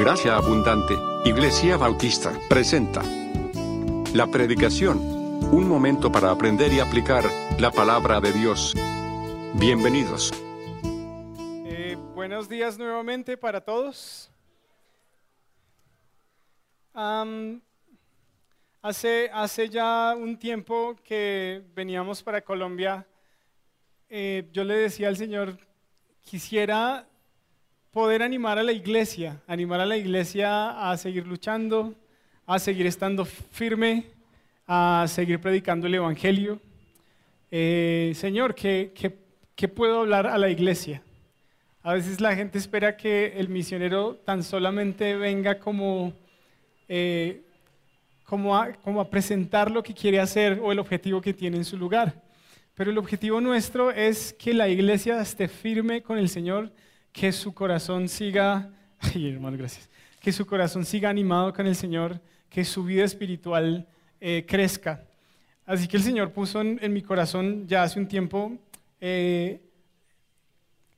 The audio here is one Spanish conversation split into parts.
Gracia Abundante, Iglesia Bautista, presenta la predicación, un momento para aprender y aplicar la palabra de Dios. Bienvenidos. Eh, buenos días nuevamente para todos. Hace, hace ya un tiempo que veníamos para Colombia, eh, yo le decía al Señor, quisiera poder animar a la iglesia, animar a la iglesia a seguir luchando, a seguir estando firme, a seguir predicando el Evangelio. Eh, Señor, ¿qué, qué, qué puedo hablar a la iglesia? A veces la gente espera que el misionero tan solamente venga como, eh, como, como a presentar lo que quiere hacer o el objetivo que tiene en su lugar. Pero el objetivo nuestro es que la iglesia esté firme con el Señor, que su corazón siga, ay hermano, gracias, que su corazón siga animado con el Señor, que su vida espiritual eh, crezca. Así que el Señor puso en, mi corazón ya hace un tiempo eh,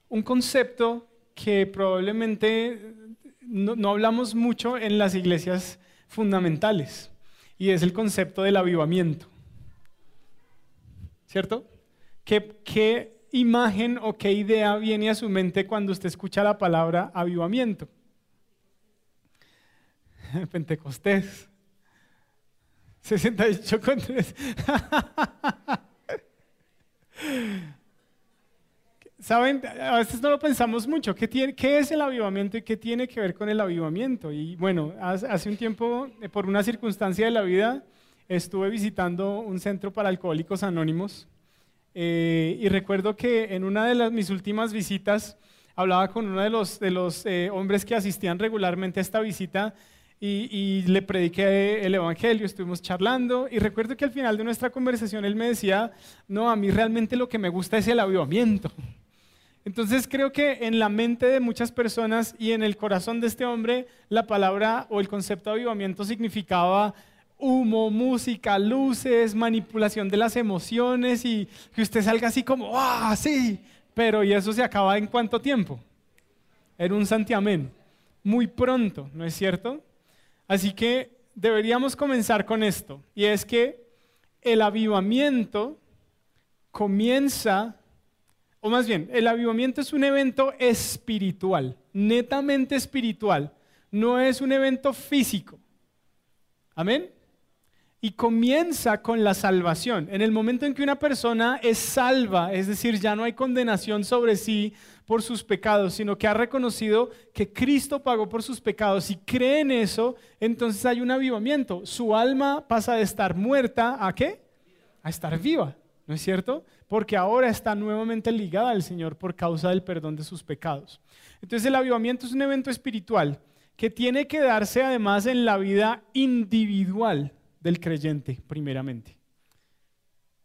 un concepto que probablemente no, no hablamos mucho en las iglesias fundamentales, y es el concepto del avivamiento. ¿Cierto? ¿Qué, ¿Qué, imagen o qué idea viene a su mente cuando usted escucha la palabra avivamiento? Pentecostés. 68 con 3. Saben, a veces no lo pensamos mucho. ¿Qué, ¿Qué, es el avivamiento y qué tiene que ver con el avivamiento? Y bueno, hace un tiempo, eh, por una circunstancia de la vida, estuve visitando un centro para alcohólicos anónimos. Eh, y recuerdo que en una de las, mis últimas visitas hablaba con uno de los, de los eh, hombres que asistían regularmente a esta visita y, y, le prediqué el Evangelio, estuvimos charlando y recuerdo que al final de nuestra conversación él me decía, no, a mí realmente lo que me gusta es el avivamiento. Entonces creo que en la mente de muchas personas y en el corazón de este hombre la palabra o el concepto de avivamiento significaba humo, música, luces, manipulación de las emociones y que usted salga así como, ¡ah, sí! Pero ¿y eso se acaba en cuánto tiempo? En un santiamén. Muy pronto, ¿no es cierto? Así que deberíamos comenzar con esto. Y es que el avivamiento comienza, o más bien, el avivamiento es un evento espiritual, netamente espiritual. No es un evento físico. Amén y comienza con la salvación. En el momento en que una persona es salva, es decir, ya no hay condenación sobre sí por sus pecados, sino que ha reconocido que Cristo pagó por sus pecados y cree en eso, entonces hay un avivamiento. Su alma pasa de estar muerta a qué? A estar viva, ¿no es cierto? Porque ahora está nuevamente ligada al Señor por causa del perdón de sus pecados. Entonces el avivamiento es un evento espiritual que tiene que darse además en la vida individual del creyente, primeramente.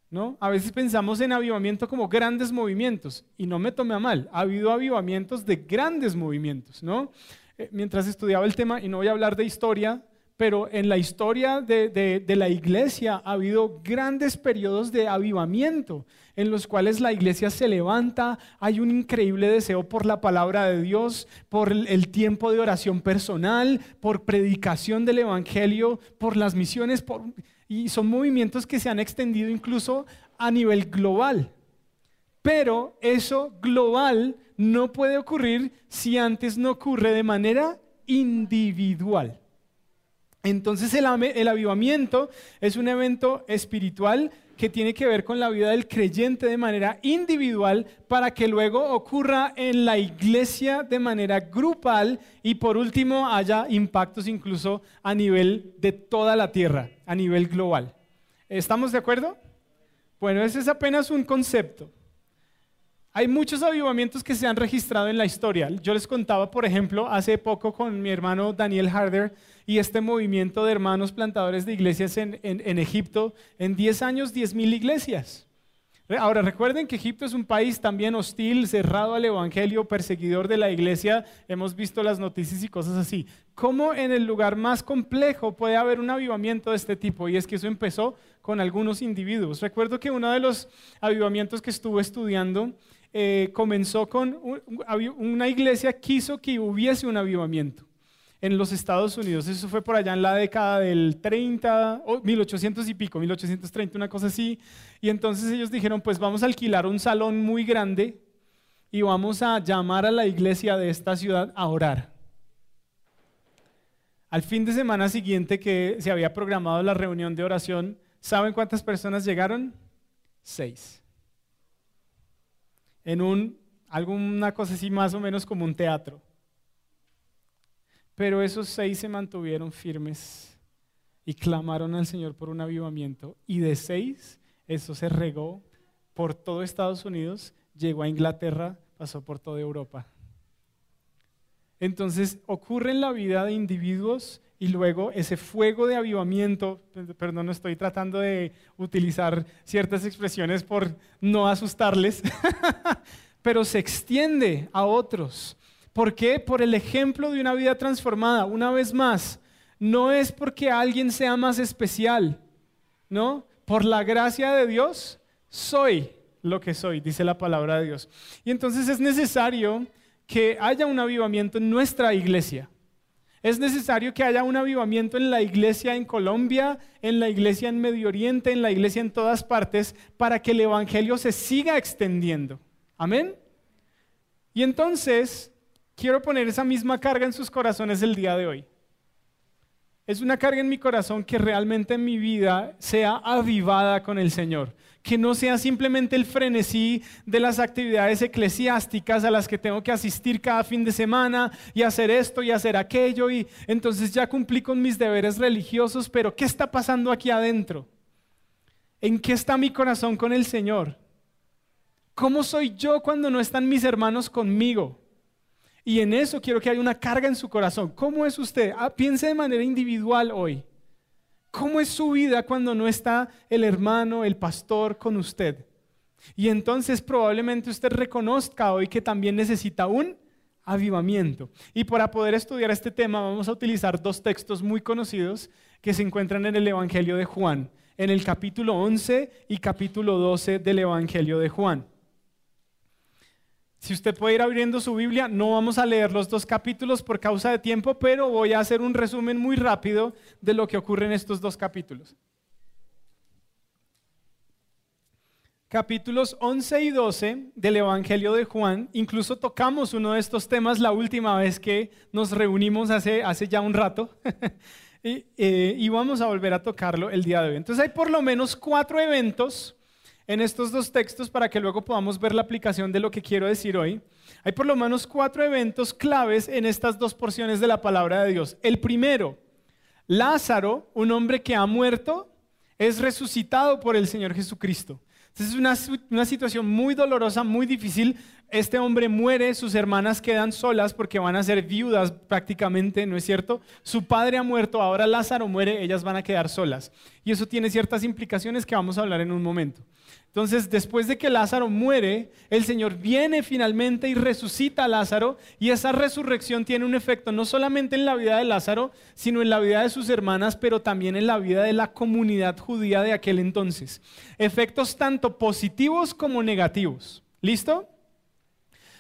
¿No? A veces pensamos en avivamiento como grandes movimientos y no me tome a mal, ha habido avivamientos de grandes movimientos, ¿no? Eh, mientras estudiaba el tema, y no voy a hablar de historia, pero en la historia de, de, la iglesia ha habido grandes periodos de avivamiento en los cuales la iglesia se levanta, hay un increíble deseo por la palabra de Dios, por el tiempo de oración personal, por predicación del Evangelio, por las misiones, y son movimientos que se han extendido incluso a nivel global. Pero eso global no puede ocurrir si antes no ocurre de manera individual. Entonces el, avivamiento es un evento espiritual que tiene que ver con la vida del creyente de manera individual para que luego ocurra en la iglesia de manera grupal y por último haya impactos incluso a nivel de toda la tierra, a nivel global. ¿Estamos de acuerdo? Bueno, ese es apenas un concepto. Hay muchos avivamientos que se han registrado en la historia. Yo les contaba, por ejemplo, hace poco con mi hermano Daniel Harder y este movimiento de hermanos plantadores de iglesias en, Egipto. En 10 años, 10 mil iglesias. Ahora, recuerden que Egipto es un país también hostil, cerrado al Evangelio, perseguidor de la iglesia. Hemos visto las noticias y cosas así. ¿Cómo en el lugar más complejo puede haber un avivamiento de este tipo? Y es que eso empezó con algunos individuos. Recuerdo que uno de los avivamientos que estuve estudiando eh, comenzó con un, una iglesia quiso que hubiese un avivamiento. En los Estados Unidos. Eso fue por allá en la década del 30, o 1800 y pico, 1830, una cosa así. Y entonces ellos dijeron, pues vamos a alquilar un salón muy grande y vamos a llamar a la iglesia de esta ciudad a orar. Al fin de semana siguiente que se había programado la reunión de oración, ¿saben cuántas personas llegaron? Seis. En un, alguna cosa así más o menos como un teatro. Pero esos seis se mantuvieron firmes y clamaron al Señor por un avivamiento. Y de seis, eso se regó por todo Estados Unidos, llegó a Inglaterra, pasó por toda Europa. Entonces ocurre en la vida de individuos y luego ese fuego de avivamiento, perdón, no estoy tratando de utilizar ciertas expresiones por no asustarles, pero se extiende a otros. ¿Por qué? Por el ejemplo de una vida transformada. Una vez más, no es porque alguien sea más especial, ¿no? Por la gracia de Dios, soy lo que soy, dice la palabra de Dios. Y entonces es necesario que haya un avivamiento en nuestra iglesia. Es necesario que haya un avivamiento en la iglesia en Colombia, en la iglesia en Medio Oriente, en la iglesia en todas partes, para que el Evangelio se siga extendiendo. Amén. Y entonces, quiero poner esa misma carga en sus corazones el día de hoy. Es una carga en mi corazón que realmente en mi vida sea avivada con el Señor. Que no sea simplemente el frenesí de las actividades eclesiásticas a las que tengo que asistir cada fin de semana y hacer esto y hacer aquello. Y entonces ya cumplí con mis deberes religiosos, pero ¿qué está pasando aquí adentro? ¿En qué está mi corazón con el Señor? ¿Cómo soy yo cuando no están mis hermanos conmigo? Y en eso quiero que haya una carga en su corazón. ¿Cómo es usted? Ah, piense de manera individual hoy. ¿Cómo es su vida cuando no está el hermano, el pastor con usted? Y entonces probablemente usted reconozca hoy que también necesita un avivamiento. Y para poder estudiar este tema vamos a utilizar dos textos muy conocidos que se encuentran en el Evangelio de Juan, en el capítulo 11 y capítulo 12 del Evangelio de Juan. Si usted puede ir abriendo su Biblia, no vamos a leer los dos capítulos por causa de tiempo, pero voy a hacer un resumen muy rápido de lo que ocurre en estos dos capítulos. Capítulos 11 y 12 del Evangelio de Juan, incluso tocamos uno de estos temas la última vez que nos reunimos hace, hace ya un rato, y, eh, y vamos a volver a tocarlo el día de hoy. Entonces hay por lo menos cuatro eventos en estos dos textos para que luego podamos ver la aplicación de lo que quiero decir hoy. Hay por lo menos cuatro eventos claves en estas dos porciones de la palabra de Dios. El primero, Lázaro, un hombre que ha muerto, es resucitado por el Señor Jesucristo. es una, una situación muy dolorosa, muy difícil. Este hombre muere, sus hermanas quedan solas porque van a ser viudas prácticamente, ¿no es cierto? Su padre ha muerto, ahora Lázaro muere, ellas van a quedar solas. Y eso tiene ciertas implicaciones que vamos a hablar en un momento. Entonces, después de que Lázaro muere, el Señor viene finalmente y resucita a Lázaro y esa resurrección tiene un efecto no solamente en la vida de Lázaro, sino en la vida de sus hermanas, pero también en la vida de la comunidad judía de aquel entonces. Efectos tanto positivos como negativos. ¿Listo?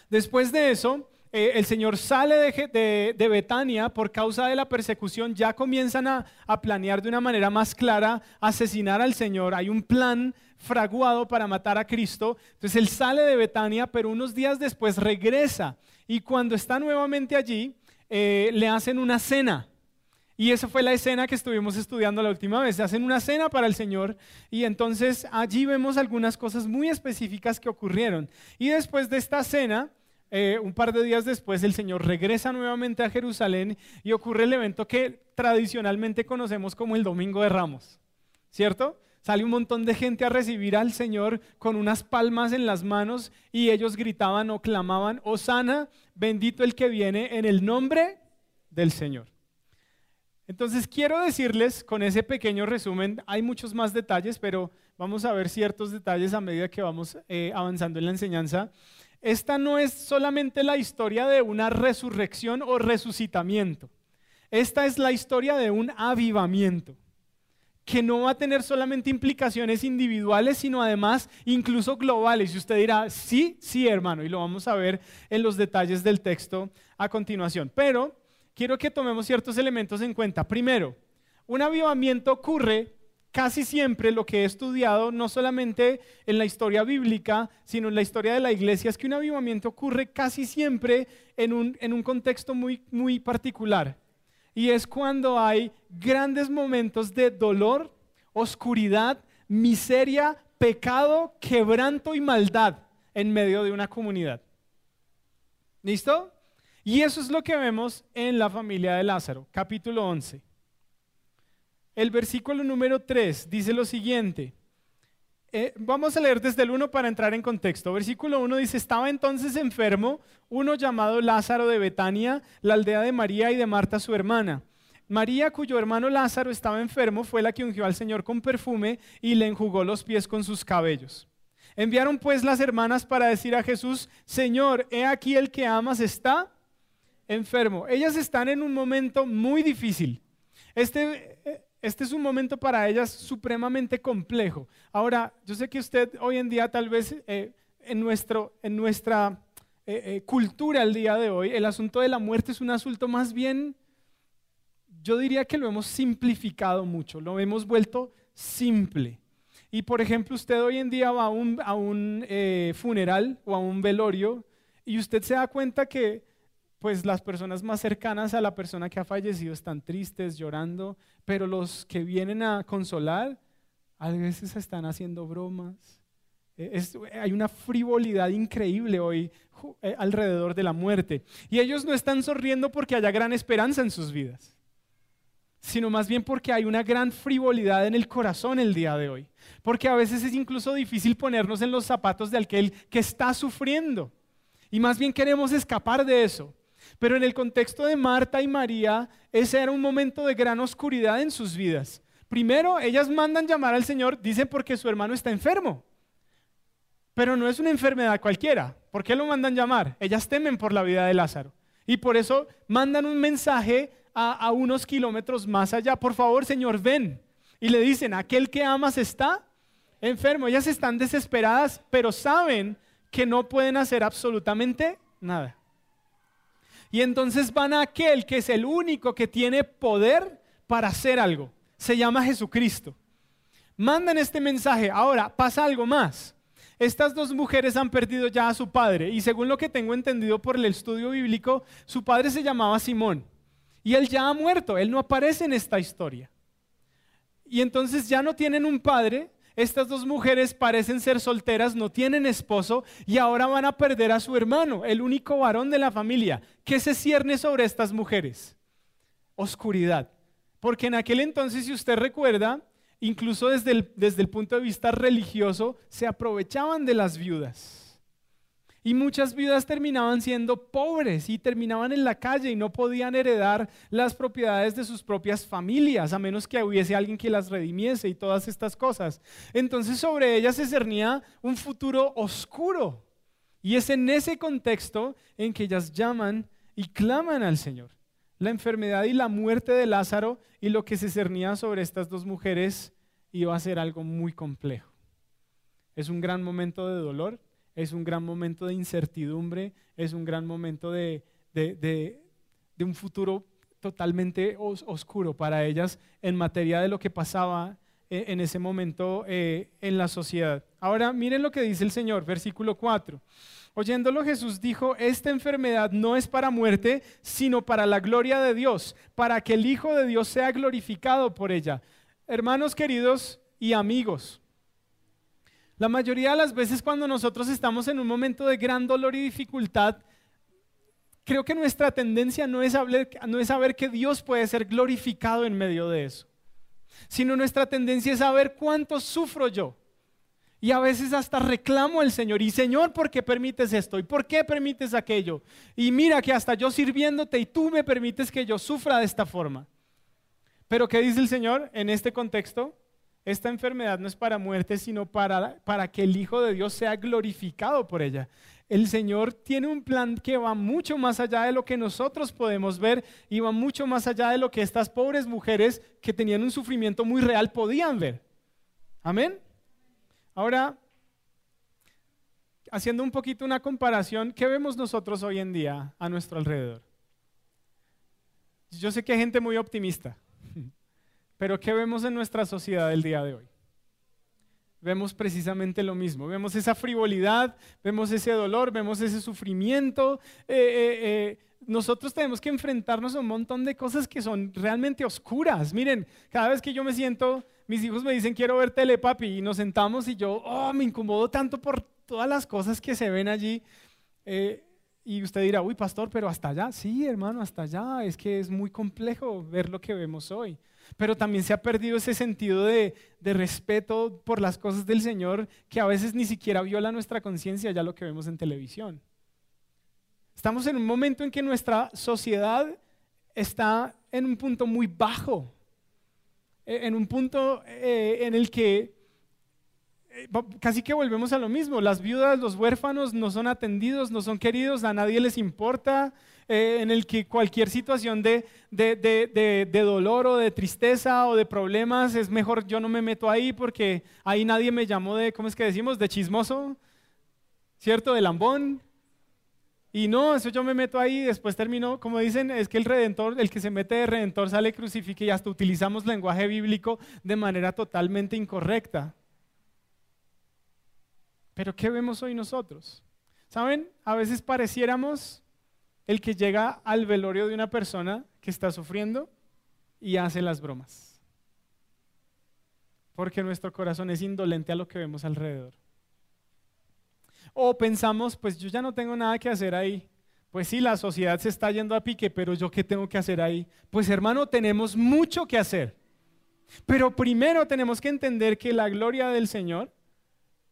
Después de eso, eh, el Señor sale de, Betania por causa de la persecución, ya comienzan a, a, planear de una manera más clara asesinar al Señor. Hay un plan fraguado para matar a Cristo. Entonces él sale de Betania, pero unos días después regresa y cuando está nuevamente allí, eh, le hacen una cena. Y esa fue la escena que estuvimos estudiando la última vez. Hacen una cena para el Señor y entonces allí vemos algunas cosas muy específicas que ocurrieron. Y después de esta cena, eh, un par de días después, el Señor regresa nuevamente a Jerusalén y ocurre el evento que tradicionalmente conocemos como el Domingo de Ramos, ¿cierto? Sale un montón de gente a recibir al Señor con unas palmas en las manos y ellos gritaban o clamaban, Osana, bendito el que viene en el nombre del Señor. Entonces quiero decirles con ese pequeño resumen, hay muchos más detalles, pero vamos a ver ciertos detalles a medida que vamos eh, avanzando en la enseñanza. Esta no es solamente la historia de una resurrección o resucitamiento. Esta es la historia de un avivamiento que no va a tener solamente implicaciones individuales, sino además incluso globales. Y usted dirá, sí, sí, hermano, y lo vamos a ver en los detalles del texto a continuación. Pero quiero que tomemos ciertos elementos en cuenta. Primero, un avivamiento ocurre casi siempre lo que he estudiado, no solamente en la historia bíblica, sino en la historia de la iglesia, es que un avivamiento ocurre casi siempre en un, en un contexto muy, muy particular. Y es cuando hay grandes momentos de dolor, oscuridad, miseria, pecado, quebranto y maldad en medio de una comunidad. ¿Listo? Y eso es lo que vemos en la familia de Lázaro, capítulo 11. El versículo número 3 dice lo siguiente. Eh, vamos a leer desde el 1 para entrar en contexto. Versículo 1 dice, estaba entonces enfermo uno llamado Lázaro de Betania, la aldea de María y de Marta su hermana. María, cuyo hermano Lázaro estaba enfermo, fue la que ungió al Señor con perfume y le enjugó los pies con sus cabellos. Enviaron pues las hermanas para decir a Jesús, Señor, he aquí el que amas está enfermo. Ellas están en un momento muy difícil. Este, este es un momento para ellas supremamente complejo. Ahora, yo sé que usted hoy en día tal vez eh, en, nuestro, en nuestra eh, eh, cultura el día de hoy, el asunto de la muerte es un asunto más bien, yo diría que lo hemos simplificado mucho, lo hemos vuelto simple. Y por ejemplo, usted hoy en día va a un, a un funeral o a un velorio y usted se da cuenta que pues las personas más cercanas a la persona que ha fallecido están tristes, llorando, pero los que vienen a consolar a veces están haciendo bromas. E, hay una frivolidad increíble hoy eh, alrededor de la muerte. Y ellos no están sonriendo porque haya gran esperanza en sus vidas, sino más bien porque hay una gran frivolidad en el corazón el día de hoy. Porque a veces es incluso difícil ponernos en los zapatos de aquel que está sufriendo. Y más bien queremos escapar de eso. Pero en el contexto de Marta y María, ese era un momento de gran oscuridad en sus vidas. Primero, ellas mandan llamar al Señor, dicen porque su hermano está enfermo. Pero no es una enfermedad cualquiera. ¿Por qué lo mandan llamar? Ellas temen por la vida de Lázaro. Y por eso mandan un mensaje a, unos kilómetros más allá. Por favor, Señor, ven. Y le dicen, aquel que amas está enfermo. Ellas están desesperadas, pero saben que no pueden hacer absolutamente nada. Y entonces van a aquel que es el único que tiene poder para hacer algo. Se llama Jesucristo. Mandan este mensaje. Ahora, pasa algo más. Estas dos mujeres han perdido ya a su padre y según lo que tengo entendido por el estudio bíblico, su padre se llamaba Simón y él ya ha muerto, él no aparece en esta historia. Y entonces ya no tienen un padre, estas dos mujeres parecen ser solteras, no tienen esposo y ahora van a perder a su hermano, el único varón de la familia. ¿Qué se cierne sobre estas mujeres? Oscuridad. Porque en aquel entonces, si usted recuerda, incluso desde el, desde el punto de vista religioso, se aprovechaban de las viudas. Y muchas viudas terminaban siendo pobres y terminaban en la calle y no podían heredar las propiedades de sus propias familias, a menos que hubiese alguien que las redimiese y todas estas cosas. Entonces sobre ellas se cernía un futuro oscuro. Y es en ese contexto en que ellas llaman y claman al Señor. La enfermedad y la muerte de Lázaro y lo que se cernía sobre estas dos mujeres iba a ser algo muy complejo. Es un gran momento de dolor, es un gran momento de incertidumbre, es un gran momento de, un futuro totalmente oscuro para ellas en materia de lo que pasaba eh, en ese momento eh, en la sociedad. Ahora miren lo que dice el Señor, versículo 4. Oyéndolo Jesús dijo, esta enfermedad no es para muerte, sino para la gloria de Dios, para que el Hijo de Dios sea glorificado por ella. Hermanos queridos y amigos, la mayoría de las veces cuando nosotros estamos en un momento de gran dolor y dificultad, creo que nuestra tendencia no es, saber que Dios puede ser glorificado en medio de eso, sino nuestra tendencia es saber cuánto sufro yo. Y a veces hasta reclamo al Señor, y Señor, ¿por qué permites esto? ¿Y por qué permites aquello? Y mira que hasta yo sirviéndote y tú me permites que yo sufra de esta forma. Pero ¿qué dice el Señor en este contexto? Esta enfermedad no es para muerte, sino para, para que el Hijo de Dios sea glorificado por ella. El Señor tiene un plan que va mucho más allá de lo que nosotros podemos ver y va mucho más allá de lo que estas pobres mujeres que tenían un sufrimiento muy real podían ver. Amén. Ahora, haciendo un poquito una comparación, ¿qué vemos nosotros hoy en día a nuestro alrededor? yo sé que hay gente muy optimista, pero ¿qué vemos en nuestra sociedad el día de hoy? Vemos precisamente lo mismo, vemos esa frivolidad, vemos ese dolor, vemos ese sufrimiento. Eh, eh, eh, nosotros tenemos que enfrentarnos a un montón de cosas que son realmente oscuras. Miren, cada vez que yo me siento, mis hijos me dicen quiero ver tele, papi, y nos sentamos y yo, oh, me incomodo tanto por todas las cosas que se ven allí. Y usted dirá, uy, pastor, pero hasta allá, sí, hermano, hasta allá. Es que es muy complejo ver lo que vemos hoy. Pero también se ha perdido ese sentido de, respeto por las cosas del Señor que a veces ni siquiera viola nuestra conciencia, ya lo que vemos en televisión. Estamos en un momento en que nuestra sociedad está en un punto muy bajo, e, en un punto eh, en el que eh, casi que volvemos a lo mismo. Las viudas, los huérfanos no son atendidos, no son queridos, a nadie les importa. Eh, en el que cualquier situación de, de, dolor o de tristeza o de problemas es mejor yo no me meto ahí porque ahí nadie me llamó de, ¿cómo es que decimos? De chismoso, ¿cierto? De lambón. Y no, eso yo me meto ahí y después termino, como dicen, es que el redentor, el que se mete de redentor sale crucifique y hasta utilizamos lenguaje bíblico de manera totalmente incorrecta. Pero ¿qué vemos hoy nosotros? ¿Saben? A veces pareciéramos el que llega al velorio de una persona que está sufriendo y hace las bromas. Porque nuestro corazón es indolente a lo que vemos alrededor. O pensamos, pues yo ya no tengo nada que hacer ahí. Pues sí, la sociedad se está yendo a pique, pero yo qué tengo que hacer ahí? Pues hermano, tenemos mucho que hacer. Pero primero tenemos que entender que la gloria del Señor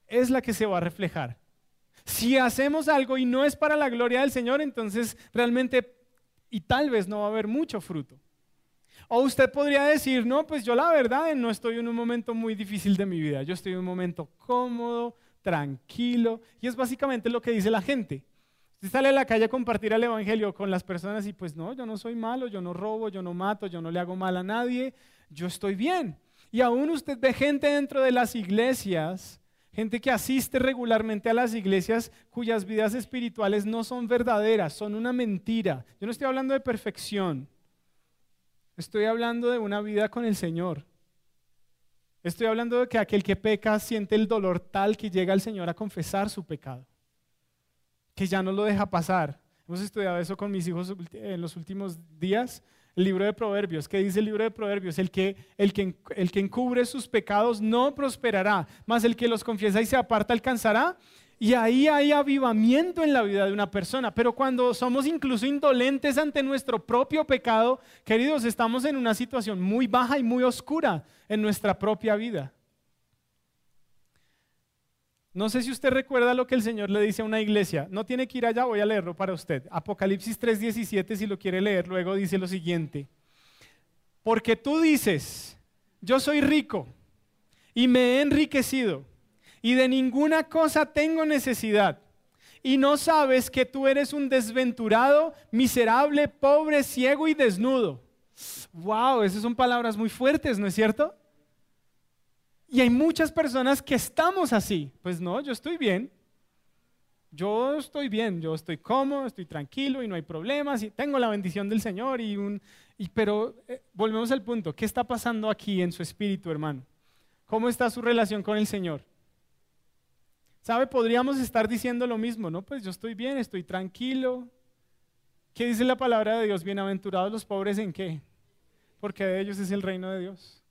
es la que se va a reflejar. Si hacemos algo y no es para la gloria del Señor, entonces realmente y tal vez no va a haber mucho fruto. O usted podría decir, no, pues yo la verdad no estoy en un momento muy difícil de mi vida, yo estoy en un momento cómodo, tranquilo, y es básicamente lo que dice la gente. Usted sale a la calle a compartir el Evangelio con las personas y pues no, yo no soy malo, yo no robo, yo no mato, yo no le hago mal a nadie, yo estoy bien. Y aún usted ve gente dentro de las iglesias gente que asiste regularmente a las iglesias cuyas vidas espirituales no son verdaderas, son una mentira. Yo no estoy hablando de perfección, estoy hablando de una vida con el Señor. Estoy hablando de que aquel que peca siente el dolor tal que llega al Señor a confesar su pecado, que ya no lo deja pasar. Hemos estudiado eso con mis hijos en los últimos días el libro de Proverbios. ¿Qué dice el libro de Proverbios? El que, el, que, el que encubre sus pecados no prosperará, mas el que los confiesa y se aparta alcanzará. Y ahí hay avivamiento en la vida de una persona. Pero cuando somos incluso indolentes ante nuestro propio pecado, queridos, estamos en una situación muy baja y muy oscura en nuestra propia vida. No sé si usted recuerda lo que el Señor le dice a una iglesia. No tiene que ir allá, voy a leerlo para usted. Apocalipsis 3:17, si lo quiere leer, luego dice lo siguiente. Porque tú dices, yo soy rico y me he enriquecido y de ninguna cosa tengo necesidad. Y no sabes que tú eres un desventurado, miserable, pobre, ciego y desnudo. Wow, esas son palabras muy fuertes, ¿no es cierto? Y hay muchas personas que estamos así. Pues no, yo estoy bien. Yo estoy bien, yo estoy cómodo, estoy tranquilo y no hay problemas y tengo la bendición del Señor y un y, pero eh, volvemos al punto, ¿qué está pasando aquí en su espíritu, hermano? ¿Cómo está su relación con el Señor? ¿Sabe? Podríamos estar diciendo lo mismo, ¿no? Pues yo estoy bien, estoy tranquilo. ¿Qué dice la palabra de Dios? Bienaventurados los pobres en qué? Porque de ellos es el reino de Dios.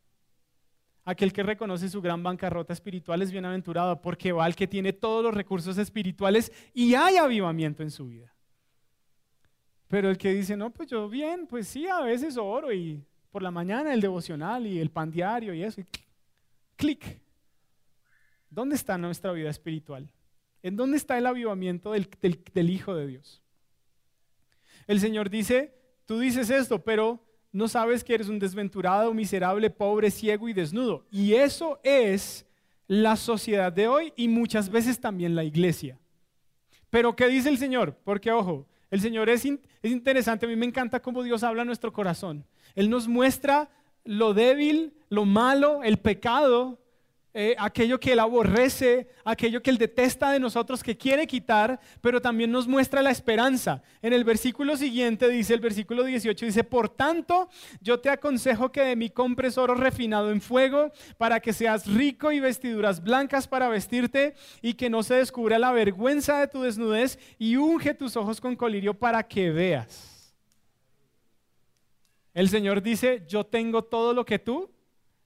Aquel que reconoce su gran bancarrota espiritual es bienaventurado porque va al que tiene todos los recursos espirituales y hay avivamiento en su vida. Pero el que dice, no, pues yo bien, pues sí, a veces oro y por la mañana el devocional y el pan diario y eso, y clic. ¿Dónde está nuestra vida espiritual? ¿En dónde está el avivamiento del, del Hijo de Dios? El Señor dice, tú dices esto, pero no sabes que eres un desventurado, miserable, pobre, ciego y desnudo. Y eso es la sociedad de hoy y muchas veces también la iglesia. Pero ¿qué dice el Señor? Porque ojo, el Señor es, es interesante, a mí me encanta cómo Dios habla a nuestro corazón. Él nos muestra lo débil, lo malo, el pecado eh, aquello que Él aborrece, aquello que Él detesta de nosotros, que quiere quitar, pero también nos muestra la esperanza. En el versículo siguiente dice, el versículo 18 dice, por tanto, yo te aconsejo que de mí compres oro refinado en fuego, para que seas rico y vestiduras blancas para vestirte, y que no se descubra la vergüenza de tu desnudez, y unge tus ojos con colirio para que veas. El Señor dice, yo tengo todo lo que tú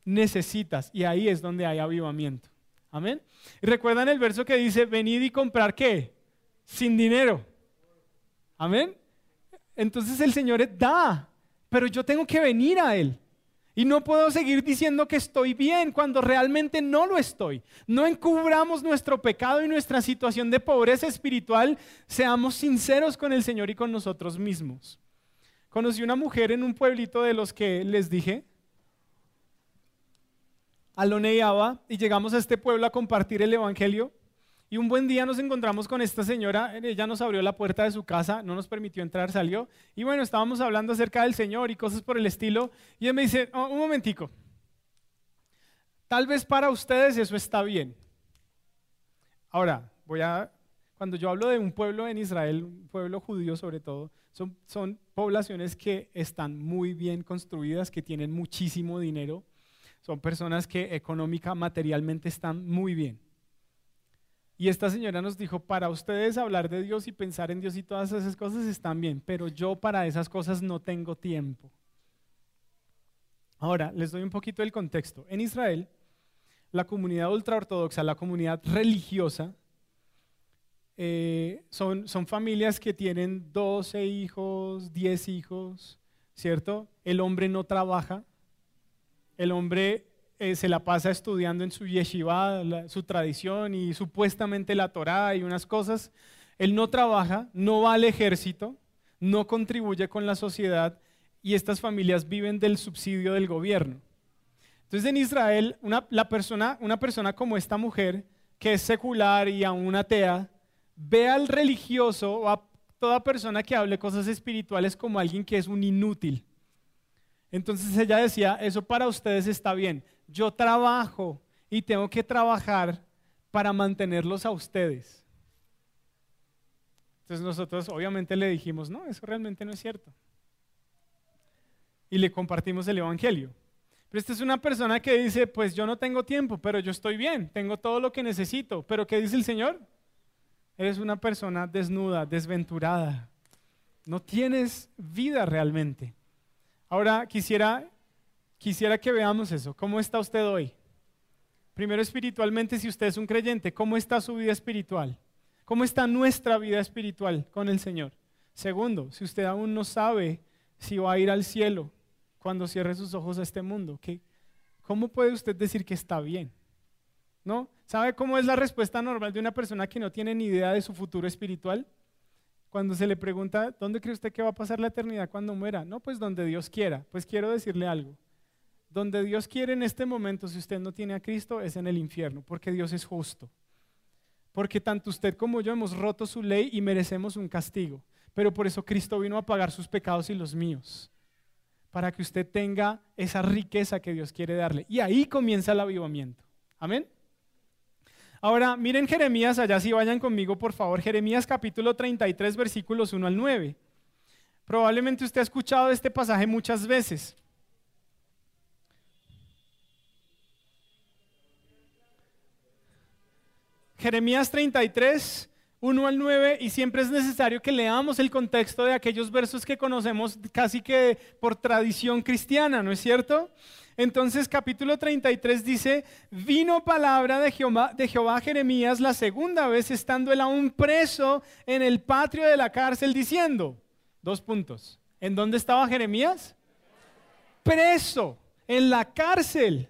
necesitas. Y ahí es donde hay avivamiento. Amén. Recuerdan el verso que dice, venid y comprar qué? Sin dinero. Amén. Entonces el Señor da, pero yo tengo que venir a Él. Y no puedo seguir diciendo que estoy bien cuando realmente no lo estoy. No encubramos nuestro pecado y nuestra situación de pobreza espiritual. Seamos sinceros con el Señor y con nosotros mismos. Conocí una mujer en un pueblito de los que les dije, Aloneaba y llegamos a este pueblo a compartir el Evangelio. Y un buen día nos encontramos con esta señora, ella nos abrió la puerta de su casa, no nos permitió entrar, salió. Y bueno, estábamos hablando acerca del Señor y cosas por el estilo. Y él me dice, oh, un momentico, tal vez para ustedes eso está bien. Ahora, voy a, cuando yo hablo de un pueblo en Israel, un pueblo judío sobre todo, son, son poblaciones que están muy bien construidas, que tienen muchísimo dinero son personas que económica, materialmente están muy bien. Y esta señora nos dijo, para ustedes hablar de Dios y pensar en Dios y todas esas cosas están bien, pero yo para esas cosas no tengo tiempo. Ahora, les doy un poquito el contexto. En Israel, la comunidad ultraortodoxa, la comunidad religiosa, eh, son, son familias que tienen 12 hijos, 10 hijos, ¿cierto? El hombre no trabaja, el hombre eh, se la pasa estudiando en su yeshiva, su tradición y supuestamente la Torá y unas cosas. Él no trabaja, no va al ejército, no contribuye con la sociedad y estas familias viven del subsidio del gobierno. Entonces en Israel, una, la persona, una persona como esta mujer, que es secular y aún atea, ve al religioso o a toda persona que hable cosas espirituales como alguien que es un inútil. Entonces ella decía, eso para ustedes está bien. Yo trabajo y tengo que trabajar para mantenerlos a ustedes. Entonces nosotros obviamente le dijimos, no, eso realmente no es cierto. Y le compartimos el Evangelio. Pero esta es una persona que dice, pues yo no tengo tiempo, pero yo estoy bien, tengo todo lo que necesito. Pero ¿qué dice el Señor? Eres una persona desnuda, desventurada. No tienes vida realmente. Ahora quisiera, quisiera que veamos eso. ¿Cómo está usted hoy? Primero espiritualmente, si usted es un creyente, ¿cómo está su vida espiritual? ¿Cómo está nuestra vida espiritual con el Señor? Segundo, si usted aún no sabe si va a ir al cielo cuando cierre sus ojos a este mundo, ¿qué, ¿cómo puede usted decir que está bien? ¿No? ¿Sabe cómo es la respuesta normal de una persona que no tiene ni idea de su futuro espiritual? Cuando se le pregunta, ¿dónde cree usted que va a pasar la eternidad cuando muera? No, pues donde Dios quiera. Pues quiero decirle algo. Donde Dios quiere en este momento, si usted no tiene a Cristo, es en el infierno, porque Dios es justo. Porque tanto usted como yo hemos roto su ley y merecemos un castigo. Pero por eso Cristo vino a pagar sus pecados y los míos. Para que usted tenga esa riqueza que Dios quiere darle. Y ahí comienza el avivamiento. Amén. Ahora, miren Jeremías, allá si vayan conmigo, por favor. Jeremías capítulo 33, versículos 1 al 9. Probablemente usted ha escuchado este pasaje muchas veces. Jeremías 33, 1 al 9, y siempre es necesario que leamos el contexto de aquellos versos que conocemos casi que por tradición cristiana, ¿no es cierto? Entonces capítulo 33 dice, vino palabra de Jehová, de Jehová Jeremías la segunda vez estando él aún preso en el patio de la cárcel diciendo, dos puntos, ¿en dónde estaba Jeremías? Preso, en la cárcel,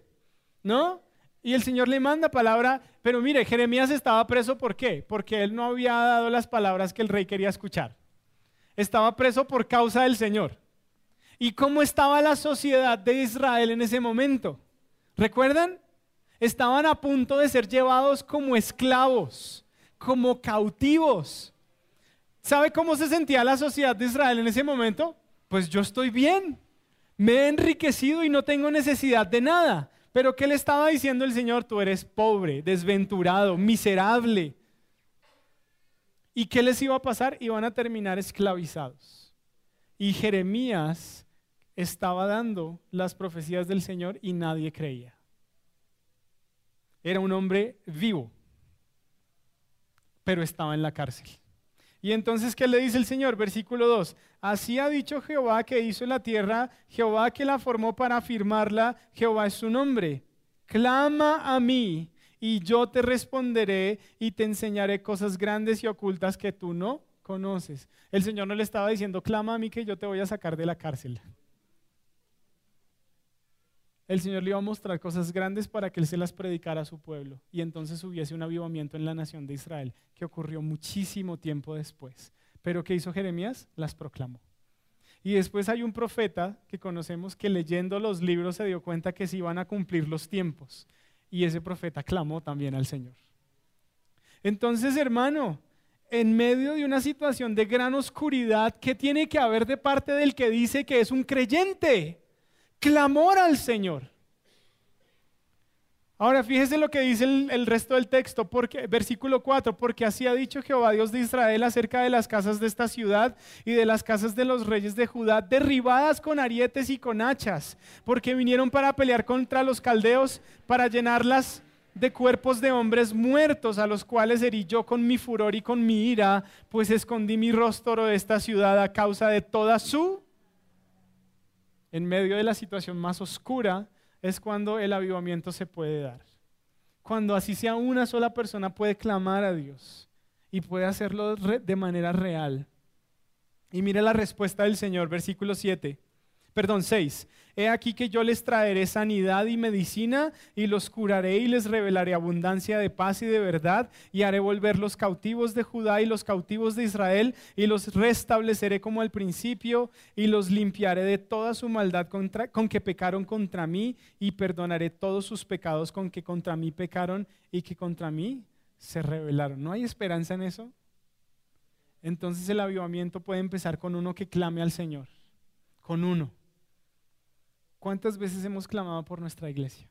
¿no? Y el Señor le manda palabra, pero mire, Jeremías estaba preso ¿por qué? Porque él no había dado las palabras que el rey quería escuchar. Estaba preso por causa del Señor. ¿Y cómo estaba la sociedad de Israel en ese momento? ¿Recuerdan? Estaban a punto de ser llevados como esclavos, como cautivos. ¿Sabe cómo se sentía la sociedad de Israel en ese momento? Pues yo estoy bien, me he enriquecido y no tengo necesidad de nada. Pero ¿qué le estaba diciendo el Señor? Tú eres pobre, desventurado, miserable. ¿Y qué les iba a pasar? Iban a terminar esclavizados. Y Jeremías estaba dando las profecías del Señor y nadie creía. Era un hombre vivo, pero estaba en la cárcel. Y entonces, ¿qué le dice el Señor? Versículo 2. Así ha dicho Jehová que hizo la tierra, Jehová que la formó para afirmarla, Jehová es su nombre. Clama a mí y yo te responderé y te enseñaré cosas grandes y ocultas que tú no conoces. El Señor no le estaba diciendo, clama a mí que yo te voy a sacar de la cárcel el Señor le iba a mostrar cosas grandes para que Él se las predicara a su pueblo. Y entonces hubiese un avivamiento en la nación de Israel, que ocurrió muchísimo tiempo después. Pero ¿qué hizo Jeremías? Las proclamó. Y después hay un profeta que conocemos que leyendo los libros se dio cuenta que se iban a cumplir los tiempos. Y ese profeta clamó también al Señor. Entonces, hermano, en medio de una situación de gran oscuridad, ¿qué tiene que haber de parte del que dice que es un creyente? Clamor al Señor. Ahora fíjese lo que dice el, resto del texto, porque, versículo 4, porque así ha dicho Jehová Dios de Israel acerca de las casas de esta ciudad y de las casas de los reyes de Judá, derribadas con arietes y con hachas, porque vinieron para pelear contra los caldeos, para llenarlas de cuerpos de hombres muertos, a los cuales herí yo con mi furor y con mi ira, pues escondí mi rostro de esta ciudad a causa de toda su en medio de la situación más oscura, es cuando el avivamiento se puede dar. Cuando así sea una sola persona puede clamar a Dios y puede hacerlo de manera real. Y mire la respuesta del Señor, versículo 7 perdón, 6. He aquí que yo les traeré sanidad y medicina y los curaré y les revelaré abundancia de paz y de verdad y haré volver los cautivos de Judá y los cautivos de Israel y los restableceré como al principio y los limpiaré de toda su maldad con que pecaron contra mí y perdonaré todos sus pecados con que contra mí pecaron y que contra mí se rebelaron. ¿No hay esperanza en eso? Entonces el avivamiento puede empezar con uno que clame al Señor, con uno. ¿Cuántas veces hemos clamado por nuestra iglesia?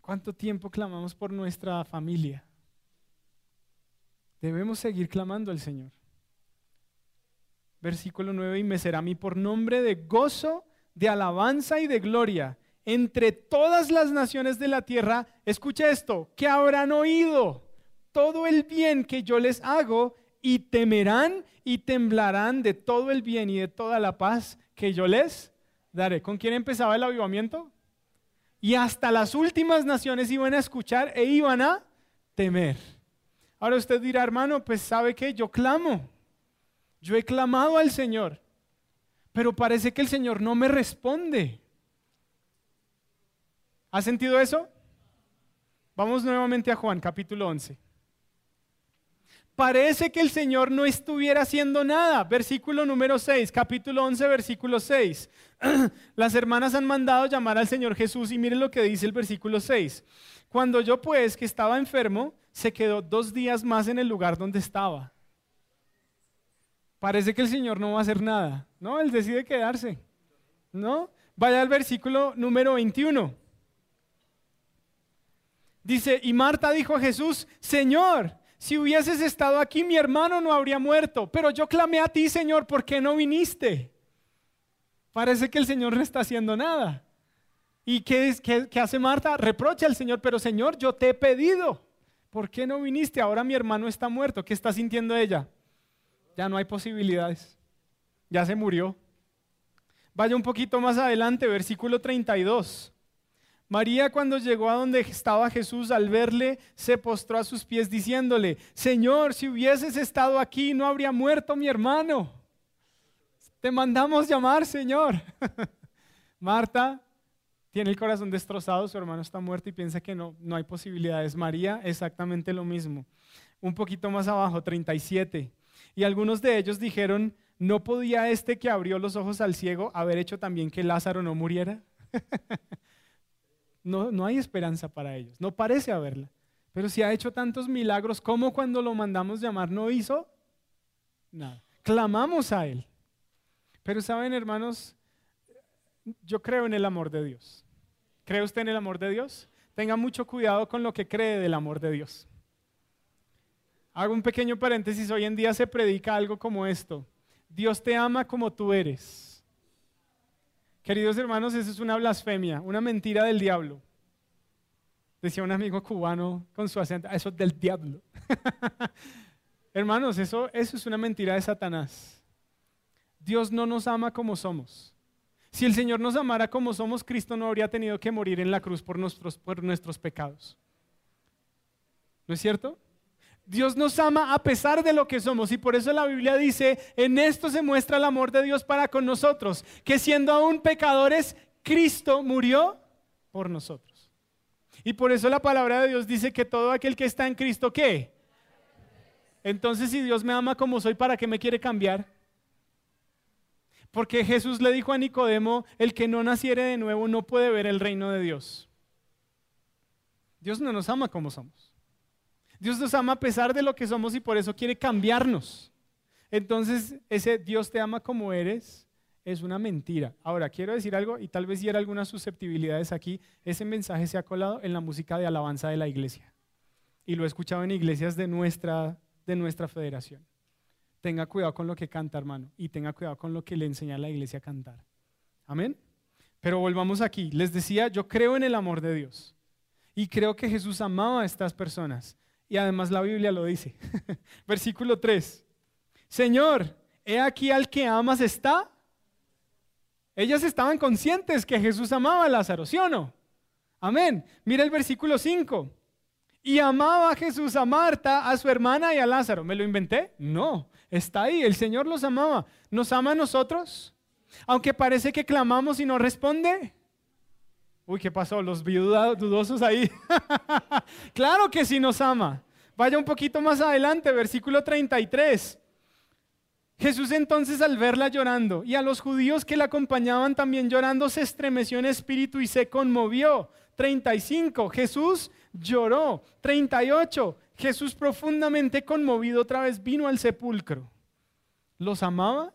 ¿Cuánto tiempo clamamos por nuestra familia? Debemos seguir clamando al Señor. Versículo 9, y me será a mí por nombre de gozo, de alabanza y de gloria entre todas las naciones de la tierra. Escucha esto, que habrán oído todo el bien que yo les hago y temerán y temblarán de todo el bien y de toda la paz que yo les daré. ¿Con quién empezaba el avivamiento? Y hasta las últimas naciones iban a escuchar e iban a temer. Ahora usted dirá, hermano, pues sabe que yo clamo. Yo he clamado al Señor, pero parece que el Señor no me responde. ¿Ha sentido eso? Vamos nuevamente a Juan, capítulo 11 parece que el Señor no estuviera haciendo nada. Versículo número 6, capítulo 11, versículo 6. Las hermanas han mandado llamar al Señor Jesús y miren lo que dice el versículo 6. Cuando yo pues, que estaba enfermo, se quedó dos días más en el lugar donde estaba. Parece que el Señor no va a hacer nada. No, Él decide quedarse. ¿No? Vaya al versículo número 21. Dice, y Marta dijo a Jesús, Señor, si hubieses estado aquí, mi hermano no habría muerto. Pero yo clamé a ti, Señor, ¿por qué no viniste? Parece que el Señor no está haciendo nada. ¿Y qué, qué hace Marta? Reprocha al Señor, pero Señor, yo te he pedido. ¿Por qué no viniste? Ahora mi hermano está muerto. ¿Qué está sintiendo ella? Ya no hay posibilidades. Ya se murió. Vaya un poquito más adelante, versículo 32. María cuando llegó a donde estaba Jesús al verle, se postró a sus pies diciéndole, Señor, si hubieses estado aquí no habría muerto mi hermano. Te mandamos llamar, Señor. Marta tiene el corazón destrozado, su hermano está muerto y piensa que no, no hay posibilidades. María, exactamente lo mismo. Un poquito más abajo, 37. Y algunos de ellos dijeron, ¿no podía este que abrió los ojos al ciego haber hecho también que Lázaro no muriera? no, hay esperanza para ellos, no parece haberla. Pero si ha hecho tantos milagros, ¿cómo cuando lo mandamos llamar no hizo? Nada. Clamamos a Él. Pero saben, hermanos, yo creo en el amor de Dios. ¿Cree usted en el amor de Dios? Tenga mucho cuidado con lo que cree del amor de Dios. Hago un pequeño paréntesis, hoy en día se predica algo como esto. Dios te ama como tú eres. Queridos hermanos, eso es una blasfemia, una mentira del diablo. Decía un amigo cubano con su acento, eso es del diablo. hermanos, eso, eso es una mentira de Satanás. Dios no nos ama como somos. Si el Señor nos amara como somos, Cristo no habría tenido que morir en la cruz por nuestros, por nuestros pecados. ¿No es cierto? Dios nos ama a pesar de lo que somos y por eso la Biblia dice, en esto se muestra el amor de Dios para con nosotros, que siendo aún pecadores, Cristo murió por nosotros. Y por eso la palabra de Dios dice que todo aquel que está en Cristo, ¿qué? Entonces si Dios me ama como soy, ¿para qué me quiere cambiar? Porque Jesús le dijo a Nicodemo, el que no naciere de nuevo no puede ver el reino de Dios. Dios no nos ama como somos. Dios nos ama a pesar de lo que somos y por eso quiere cambiarnos. Entonces, ese Dios te ama como eres es una mentira. Ahora, quiero decir algo y tal vez hiera algunas susceptibilidades aquí. Ese mensaje se ha colado en la música de alabanza de la iglesia. Y lo he escuchado en iglesias de nuestra, de nuestra federación. Tenga cuidado con lo que canta, hermano, y tenga cuidado con lo que le enseña a la iglesia a cantar. Amén. Pero volvamos aquí. Les decía, yo creo en el amor de Dios. Y creo que Jesús amaba a estas personas. Y además la Biblia lo dice. Versículo 3. Señor, he aquí al que amas está. Ellas estaban conscientes que Jesús amaba a Lázaro, ¿sí o no? Amén. Mira el versículo 5. Y amaba a Jesús a Marta, a su hermana y a Lázaro. ¿Me lo inventé? No, está ahí. El Señor los amaba. ¿Nos ama a nosotros? Aunque parece que clamamos y no responde. Uy, ¿qué pasó? Los vi dudosos ahí. claro que sí nos ama. Vaya un poquito más adelante, versículo 33. Jesús entonces al verla llorando y a los judíos que la acompañaban también llorando, se estremeció en espíritu y se conmovió. 35. Jesús lloró. 38. Jesús profundamente conmovido otra vez vino al sepulcro. ¿Los amaba?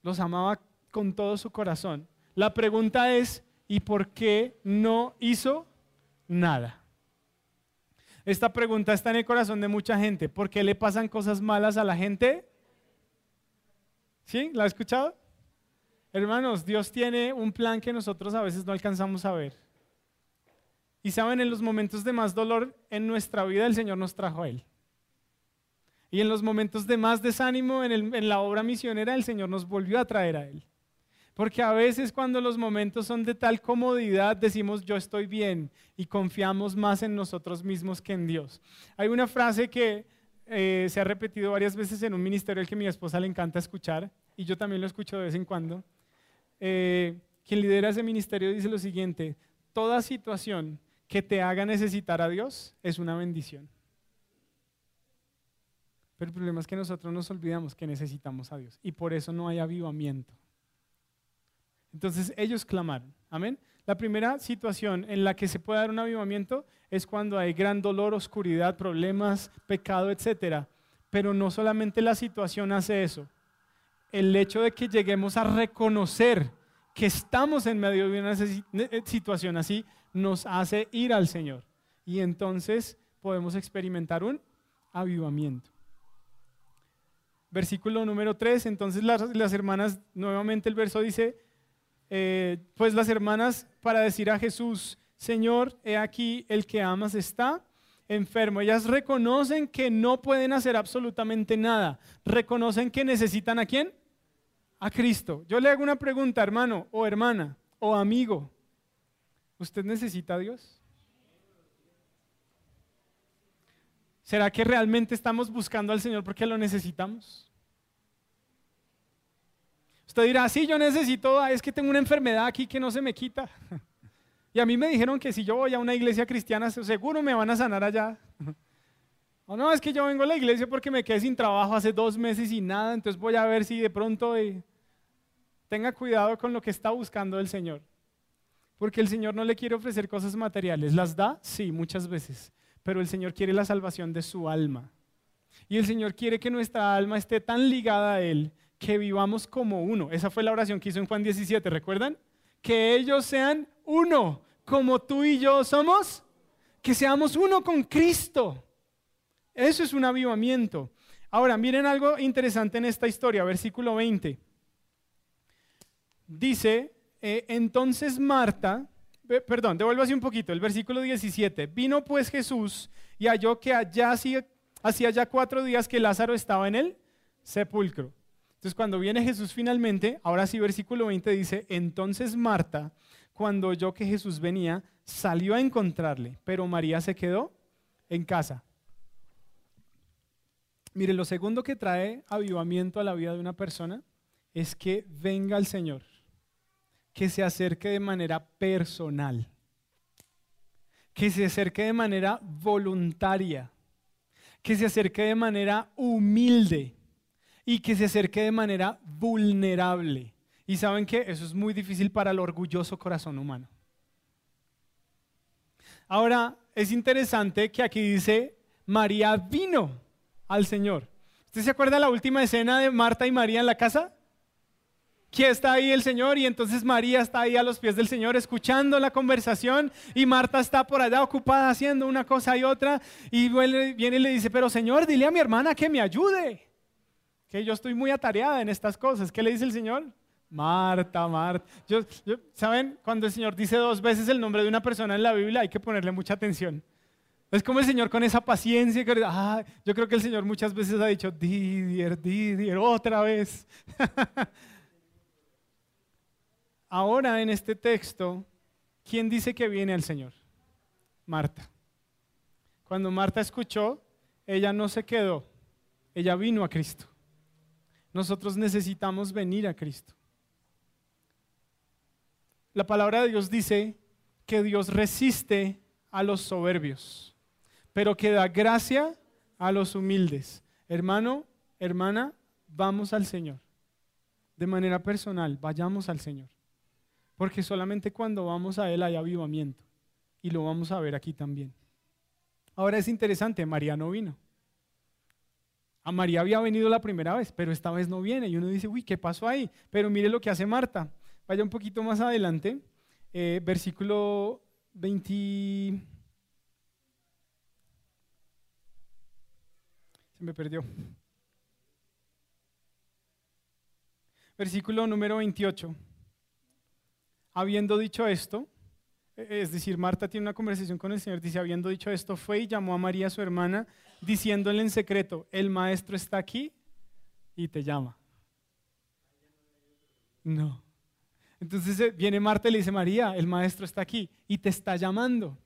Los amaba con todo su corazón. La pregunta es, y por qué no hizo nada. Esta pregunta está en el corazón de mucha gente. ¿Por qué le pasan cosas malas a la gente? ¿Sí? ¿La ha escuchado? Hermanos, Dios tiene un plan que nosotros a veces no alcanzamos a ver. Y saben, en los momentos de más dolor en nuestra vida, el Señor nos trajo a Él. Y en los momentos de más desánimo en, en la obra misionera, el Señor nos volvió a traer a Él. Porque a veces cuando los momentos son de tal comodidad decimos yo estoy bien y confiamos más en nosotros mismos que en Dios. Hay una frase que eh, se ha repetido varias veces en un ministerio que mi esposa le encanta escuchar y yo también lo escucho de vez en cuando. Eh, quien lidera ese ministerio dice lo siguiente, toda situación que te haga necesitar a Dios es una bendición. Pero el problema es que nosotros nos olvidamos que necesitamos a Dios y por eso no hay avivamiento. Entonces ellos clamaron. Amén. La primera situación en la que se puede dar un avivamiento es cuando hay gran dolor, oscuridad, problemas, pecado, etc. Pero no solamente la situación hace eso. El hecho de que lleguemos a reconocer que estamos en medio de una eh, situación así nos hace ir al Señor. Y entonces podemos experimentar un avivamiento. Versículo número 3, entonces las, las hermanas, nuevamente el verso dice, eh, pues las hermanas para decir a Jesús, Señor, he aquí el que amas está enfermo. Ellas reconocen que no pueden hacer absolutamente nada. Reconocen que necesitan a quién? A Cristo. Yo le hago una pregunta, hermano o hermana o amigo. ¿Usted necesita a Dios? ¿Será que realmente estamos buscando al Señor porque lo necesitamos? Usted dirá, sí, yo necesito, ah, es que tengo una enfermedad aquí que no se me quita. Y a mí me dijeron que si yo voy a una iglesia cristiana, seguro me van a sanar allá. O no, es que yo vengo a la iglesia porque me quedé sin trabajo hace dos meses y nada, entonces voy a ver si de pronto eh, tenga cuidado con lo que está buscando el Señor. Porque el Señor no le quiere ofrecer cosas materiales. ¿Las da? Sí, muchas veces. Pero el Señor quiere la salvación de su alma. Y el Señor quiere que nuestra alma esté tan ligada a Él que vivamos como uno. Esa fue la oración que hizo en Juan 17, ¿recuerdan? que ellos sean uno, como tú y yo somos, que seamos uno con Cristo. Eso es un avivamiento. Ahora, miren algo interesante en esta historia, versículo 20. Dice, eh, entonces Marta, perdón, devuelvo así un poquito, el versículo 17, vino pues Jesús y halló que hacía ya cuatro días que Lázaro estaba en el sepulcro. Entonces cuando viene Jesús finalmente, ahora sí versículo 20 dice, entonces Marta, cuando oyó que Jesús venía, salió a encontrarle, pero María se quedó en casa. Mire, lo segundo que trae avivamiento a la vida de una persona es que venga el Señor, que se acerque de manera personal, que se acerque de manera voluntaria, que se acerque de manera humilde y que se acerque de manera vulnerable. Y saben que eso es muy difícil para el orgulloso corazón humano. Ahora, es interesante que aquí dice, María vino al Señor. ¿Usted se acuerda la última escena de Marta y María en la casa? Que está ahí el Señor y entonces María está ahí a los pies del Señor escuchando la conversación y Marta está por allá ocupada haciendo una cosa y otra y viene y le dice, pero Señor, dile a mi hermana que me ayude, que yo estoy muy atareada en estas cosas. ¿Qué le dice el Señor? Marta, Marta. ¿Saben? Cuando el Señor dice dos veces el nombre de una persona en la Biblia hay que ponerle mucha atención. Es como el Señor con esa paciencia. Que, ah, yo creo que el Señor muchas veces ha dicho, Didier, Didier, otra vez. Ahora en este texto, ¿quién dice que viene al Señor? Marta. Cuando Marta escuchó, ella no se quedó, ella vino a Cristo. Nosotros necesitamos venir a Cristo. La palabra de Dios dice que Dios resiste a los soberbios, pero que da gracia a los humildes. Hermano, hermana, vamos al Señor. De manera personal, vayamos al Señor. Porque solamente cuando vamos a Él hay avivamiento. Y lo vamos a ver aquí también. Ahora es interesante, María no vino. A María había venido la primera vez, pero esta vez no viene. Y uno dice, uy, ¿qué pasó ahí? Pero mire lo que hace Marta. Vaya un poquito más adelante, eh, versículo 20. Se me perdió. Versículo número 28. Habiendo dicho esto, es decir, Marta tiene una conversación con el Señor, dice, habiendo dicho esto, fue y llamó a María, su hermana, diciéndole en secreto, el maestro está aquí y te llama. No. Entonces eh, viene Marta y le dice, María, el maestro está aquí y te está llamando.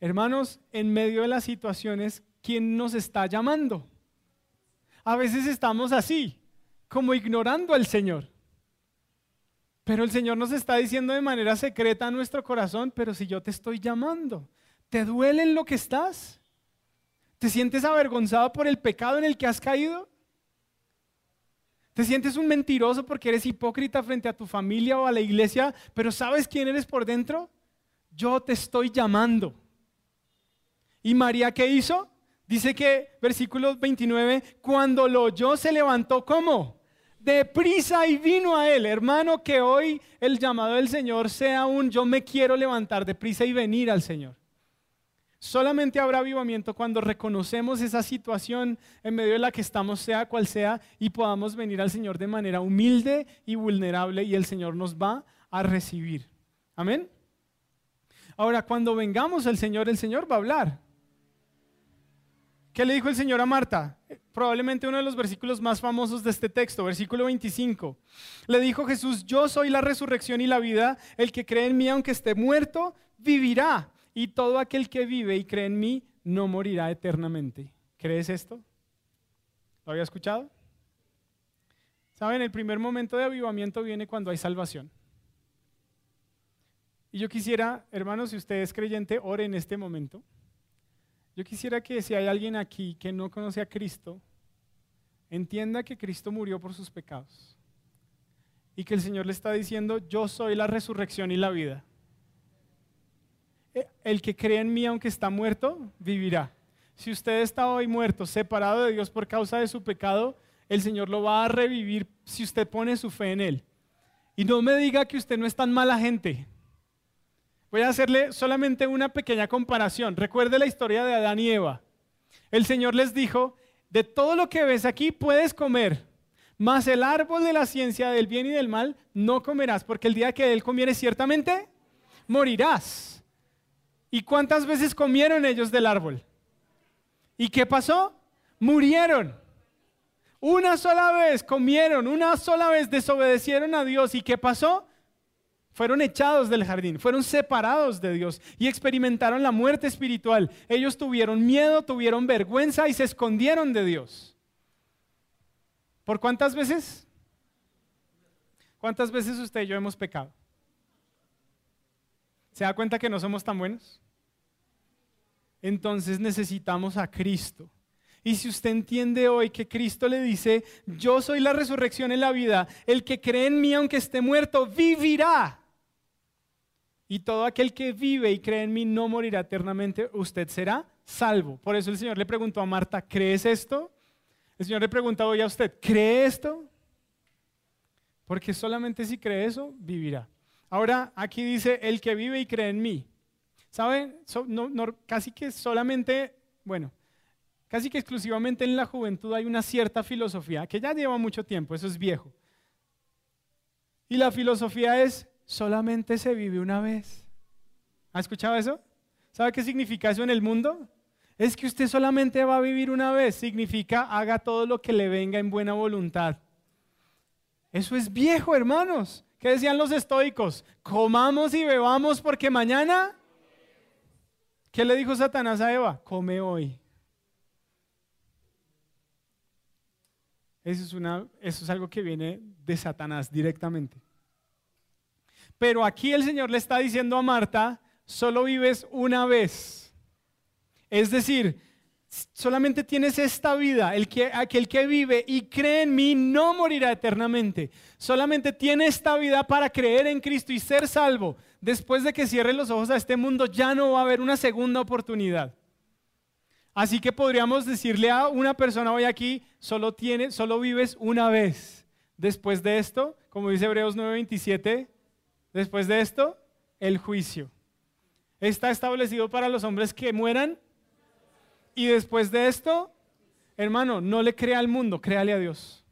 Hermanos, en medio de las situaciones, ¿quién nos está llamando? A veces estamos así, como ignorando al Señor. Pero el Señor nos está diciendo de manera secreta a nuestro corazón, pero si yo te estoy llamando, ¿te duele en lo que estás? ¿Te sientes avergonzado por el pecado en el que has caído? Te sientes un mentiroso porque eres hipócrita frente a tu familia o a la iglesia, pero ¿sabes quién eres por dentro? Yo te estoy llamando. ¿Y María qué hizo? Dice que, versículo 29, cuando lo oyó se levantó como deprisa y vino a él. Hermano, que hoy el llamado del Señor sea un yo me quiero levantar deprisa y venir al Señor. Solamente habrá avivamiento cuando reconocemos esa situación en medio de la que estamos, sea cual sea, y podamos venir al Señor de manera humilde y vulnerable y el Señor nos va a recibir. Amén. Ahora, cuando vengamos al Señor, el Señor va a hablar. ¿Qué le dijo el Señor a Marta? Probablemente uno de los versículos más famosos de este texto, versículo 25. Le dijo Jesús, yo soy la resurrección y la vida, el que cree en mí aunque esté muerto, vivirá y todo aquel que vive y cree en mí no morirá eternamente. ¿Crees esto? ¿Lo había escuchado? Saben, el primer momento de avivamiento viene cuando hay salvación. Y yo quisiera, hermanos, si usted es creyente, ore en este momento. Yo quisiera que si hay alguien aquí que no conoce a Cristo, entienda que Cristo murió por sus pecados. Y que el Señor le está diciendo, yo soy la resurrección y la vida el que cree en mí aunque está muerto, vivirá. Si usted está hoy muerto, separado de Dios por causa de su pecado, el Señor lo va a revivir si usted pone su fe en Él. Y no me diga que usted no es tan mala gente. Voy a hacerle solamente una pequeña comparación. Recuerde la historia de Adán y Eva. El Señor les dijo, de todo lo que ves aquí puedes comer, mas el árbol de la ciencia del bien y del mal no comerás, porque el día que él comieres ciertamente morirás. ¿Y cuántas veces comieron ellos del árbol? ¿Y qué pasó? Murieron. Una sola vez comieron, una sola vez desobedecieron a Dios. ¿Y qué pasó? Fueron echados del jardín, fueron separados de Dios y experimentaron la muerte espiritual. Ellos tuvieron miedo, tuvieron vergüenza y se escondieron de Dios. ¿Por cuántas veces? ¿Cuántas veces usted y yo hemos pecado? ¿Se da cuenta que no somos tan buenos? Entonces necesitamos a Cristo. Y si usted entiende hoy que Cristo le dice, yo soy la resurrección en la vida, el que cree en mí aunque esté muerto, vivirá. Y todo aquel que vive y cree en mí no morirá eternamente, usted será salvo. Por eso el Señor le preguntó a Marta, ¿crees esto? El Señor le pregunta hoy a usted, ¿cree esto? Porque solamente si cree eso, vivirá. Ahora aquí dice, el que vive y cree en mí. ¿Saben? casi que solamente, bueno, casi que exclusivamente en la juventud hay una cierta filosofía que ya lleva mucho tiempo, eso es viejo. Y la filosofía es, solamente se vive una vez. ¿Ha escuchado eso? ¿Sabe qué significa eso en el mundo? Es que usted solamente va a vivir una vez. Significa haga todo lo que le venga en buena voluntad. Eso es viejo, hermanos. ¿Qué decían los estoicos? Comamos y bebamos porque mañana ¿Qué le dijo Satanás a Eva? Come hoy. Eso es, algo que viene de Satanás directamente. Pero aquí el Señor le está diciendo a Marta, solo vives una vez. Es decir, solamente tienes esta vida. El que, aquel que vive y cree en mí no morirá eternamente. Solamente tiene esta vida para creer en Cristo y ser salvo después de que cierre los ojos a este mundo, ya no va a haber una segunda oportunidad. Así que podríamos decirle a una persona hoy aquí, solo, tiene, solo vives una vez. Después de esto, como dice Hebreos 9:27, después de esto, el juicio. Está establecido para los hombres que mueran. Y después de esto, hermano, no le crea al mundo, créale a Dios.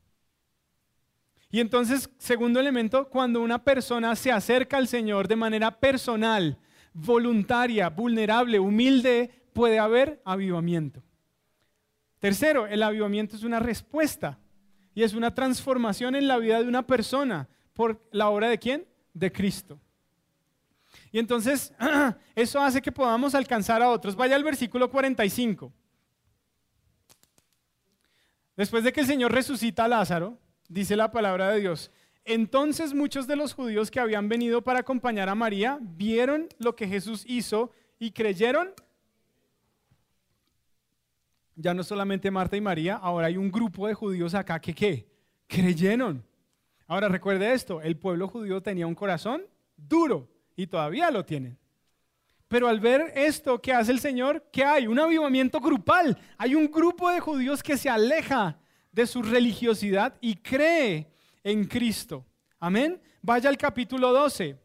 Y entonces, segundo elemento, cuando una persona se acerca al Señor de manera personal, voluntaria, vulnerable, humilde, puede haber avivamiento. Tercero, el avivamiento es una respuesta y es una transformación en la vida de una persona por la obra de quién? De Cristo. Y entonces eso hace que podamos alcanzar a otros. Vaya al versículo 45. Después de que el Señor resucita a Lázaro, dice la palabra de Dios. Entonces muchos de los judíos que habían venido para acompañar a María vieron lo que Jesús hizo y creyeron. Ya no solamente Marta y María, ahora hay un grupo de judíos acá que ¿qué? Creyeron. Ahora recuerde esto, el pueblo judío tenía un corazón duro y todavía lo tienen. Pero al ver esto que hace el Señor, ¿qué hay? Un avivamiento grupal. Hay un grupo de judíos que se aleja de su religiosidad y cree en Cristo. Amén. Vaya al capítulo 12,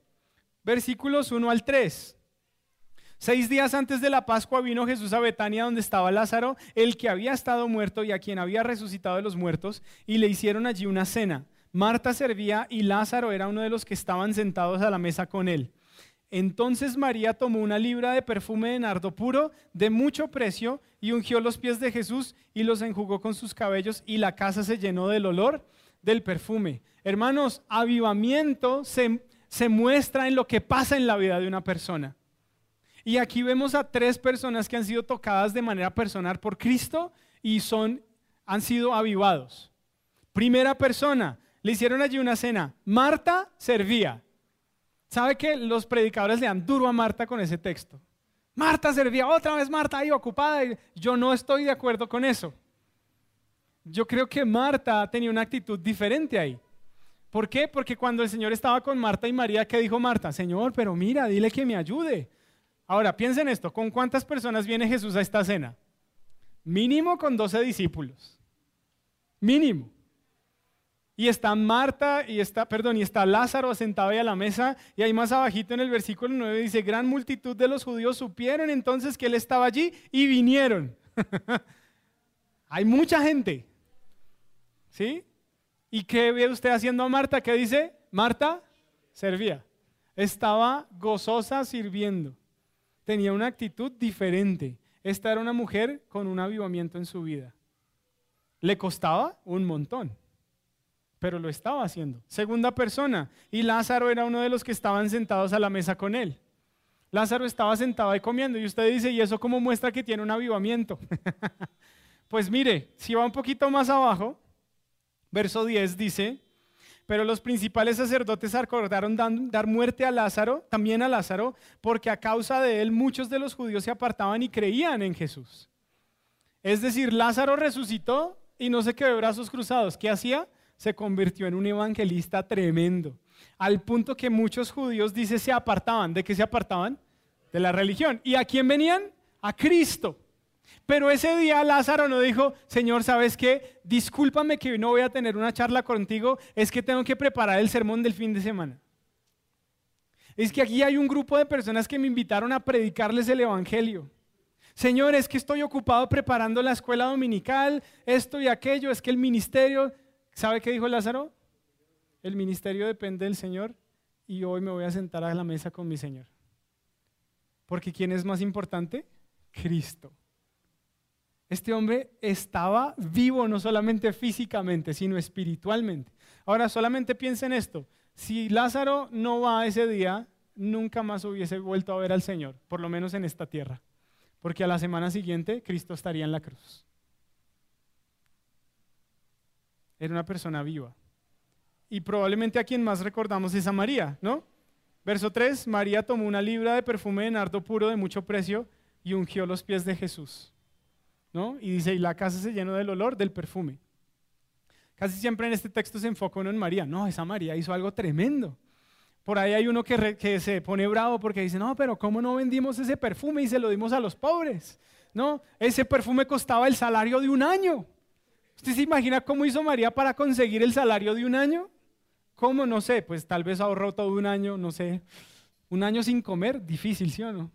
versículos 1 al 3. Seis días antes de la Pascua vino Jesús a Betania donde estaba Lázaro, el que había estado muerto y a quien había resucitado de los muertos, y le hicieron allí una cena. Marta servía y Lázaro era uno de los que estaban sentados a la mesa con él. Entonces María tomó una libra de perfume de nardo puro de mucho precio y ungió los pies de Jesús y los enjugó con sus cabellos y la casa se llenó del olor del perfume. Hermanos, avivamiento se, se muestra en lo que pasa en la vida de una persona. Y aquí vemos a tres personas que han sido tocadas de manera personal por Cristo y son, han sido avivados. Primera persona, le hicieron allí una cena. Marta servía. ¿Sabe que los predicadores le dan duro a Marta con ese texto? Marta servía, otra vez Marta ahí ocupada. Yo no estoy de acuerdo con eso. Yo creo que Marta tenía una actitud diferente ahí. ¿Por qué? Porque cuando el Señor estaba con Marta y María, ¿qué dijo Marta? Señor, pero mira, dile que me ayude. Ahora, piensen esto, ¿con cuántas personas viene Jesús a esta cena? Mínimo con 12 discípulos. Mínimo. Y está Marta y está, perdón, y está Lázaro sentado ahí a la mesa. Y ahí más abajito en el versículo 9 dice, gran multitud de los judíos supieron entonces que él estaba allí y vinieron. Hay mucha gente. ¿Sí? ¿Y qué ve usted haciendo a Marta? ¿Qué dice? Marta servía. Estaba gozosa sirviendo. Tenía una actitud diferente. Esta era una mujer con un avivamiento en su vida. Le costaba un montón, pero lo estaba haciendo. Segunda persona. Y Lázaro era uno de los que estaban sentados a la mesa con él. Lázaro estaba sentado ahí comiendo y usted dice, ¿y eso cómo muestra que tiene un avivamiento? pues mire, si va un poquito más abajo, verso 10 dice, pero los principales sacerdotes acordaron dar muerte a Lázaro, también a Lázaro, porque a causa de él muchos de los judíos se apartaban y creían en Jesús. Es decir, Lázaro resucitó y no se quedó de brazos cruzados. ¿Qué hacía? Se convirtió en un evangelista tremendo. Al punto que muchos judíos, dice, se apartaban. ¿De qué se apartaban? De la religión. ¿Y a quién venían? A Cristo. Pero ese día Lázaro no dijo, Señor, ¿sabes qué? Discúlpame que no voy a tener una charla contigo, es que tengo que preparar el sermón del fin de semana. Es que aquí hay un grupo de personas que me invitaron a predicarles el Evangelio. Señor, es que estoy ocupado preparando la escuela dominical, esto y aquello, es que el ministerio, ¿sabe qué dijo Lázaro? El ministerio depende del Señor y hoy me voy a sentar a la mesa con mi Señor. Porque ¿quién es más importante? Cristo. Este hombre estaba vivo no solamente físicamente, sino espiritualmente. Ahora, solamente piensa en esto. Si Lázaro no va ese día, nunca más hubiese vuelto a ver al Señor, por lo menos en esta tierra. Porque a la semana siguiente Cristo estaría en la cruz. Era una persona viva. Y probablemente a quien más recordamos es a María, ¿no? Verso 3, María tomó una libra de perfume de nardo puro de mucho precio y ungió los pies de Jesús. Y dice, y la casa se llenó del olor del perfume. Casi siempre en este texto se enfoca uno en María. No, esa María hizo algo tremendo. Por ahí hay uno que, que, se pone bravo porque dice, no, pero ¿cómo no vendimos ese perfume y se lo dimos a los pobres? No, ese perfume costaba el salario de un año. ¿Usted se imagina cómo hizo María para conseguir el salario de un año? ¿Cómo? No sé, pues tal vez ahorró todo un año, no sé. Un año sin comer, difícil, ¿sí o no?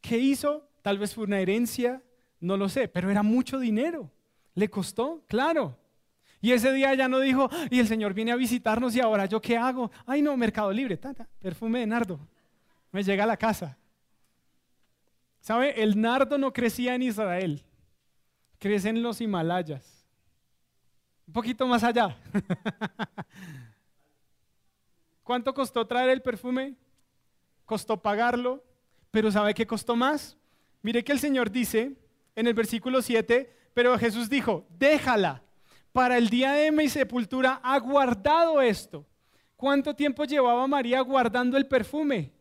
¿Qué hizo? Tal vez fue una herencia, no lo sé, pero era mucho dinero. ¿Le costó? Claro. Y ese día ya no dijo, y el Señor viene a visitarnos y ahora yo qué hago? Ay no, Mercado Libre, tata, perfume de nardo. Me llega a la casa. ¿Sabe? El nardo no crecía en Israel, crece en los Himalayas. Un poquito más allá. ¿Cuánto costó traer el perfume? Costó pagarlo, pero ¿sabe qué costó más? Mire que el Señor dice en el versículo 7, pero Jesús dijo, déjala, para el día de mi sepultura ha guardado esto. ¿Cuánto tiempo llevaba María guardando el perfume?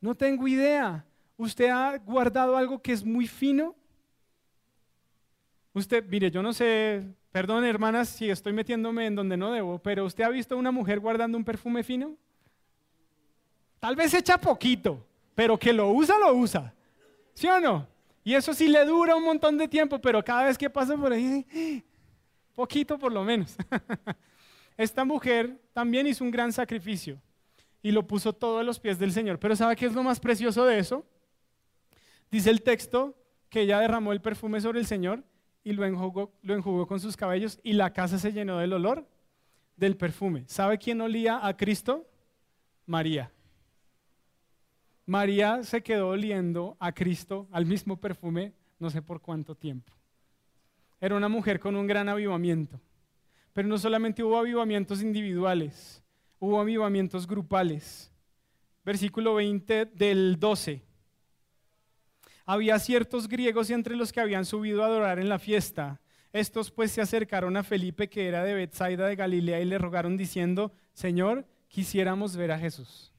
No tengo idea. ¿Usted ha guardado algo que es muy fino? Usted, mire, yo no sé, perdón hermanas si estoy metiéndome en donde no debo, pero ¿usted ha visto una mujer guardando un perfume fino? Tal vez echa poquito, pero que lo usa, lo usa. ¿Sí o no? Y eso sí le dura un montón de tiempo, pero cada vez que pasa por ahí, poquito por lo menos. Esta mujer también hizo un gran sacrificio y lo puso todo a los pies del Señor. Pero ¿sabe qué es lo más precioso de eso? Dice el texto que ella derramó el perfume sobre el Señor y lo enjugó, lo enjugó con sus cabellos y la casa se llenó del olor del perfume. ¿Sabe quién olía a Cristo? María. María se quedó oliendo a Cristo, al mismo perfume, no sé por cuánto tiempo. Era una mujer con un gran avivamiento. Pero no solamente hubo avivamientos individuales, hubo avivamientos grupales. Versículo 20 del 12. Había ciertos griegos entre los que habían subido a adorar en la fiesta. Estos pues se acercaron a Felipe, que era de Bethsaida de Galilea, y le rogaron diciendo, Señor, quisiéramos ver a Jesús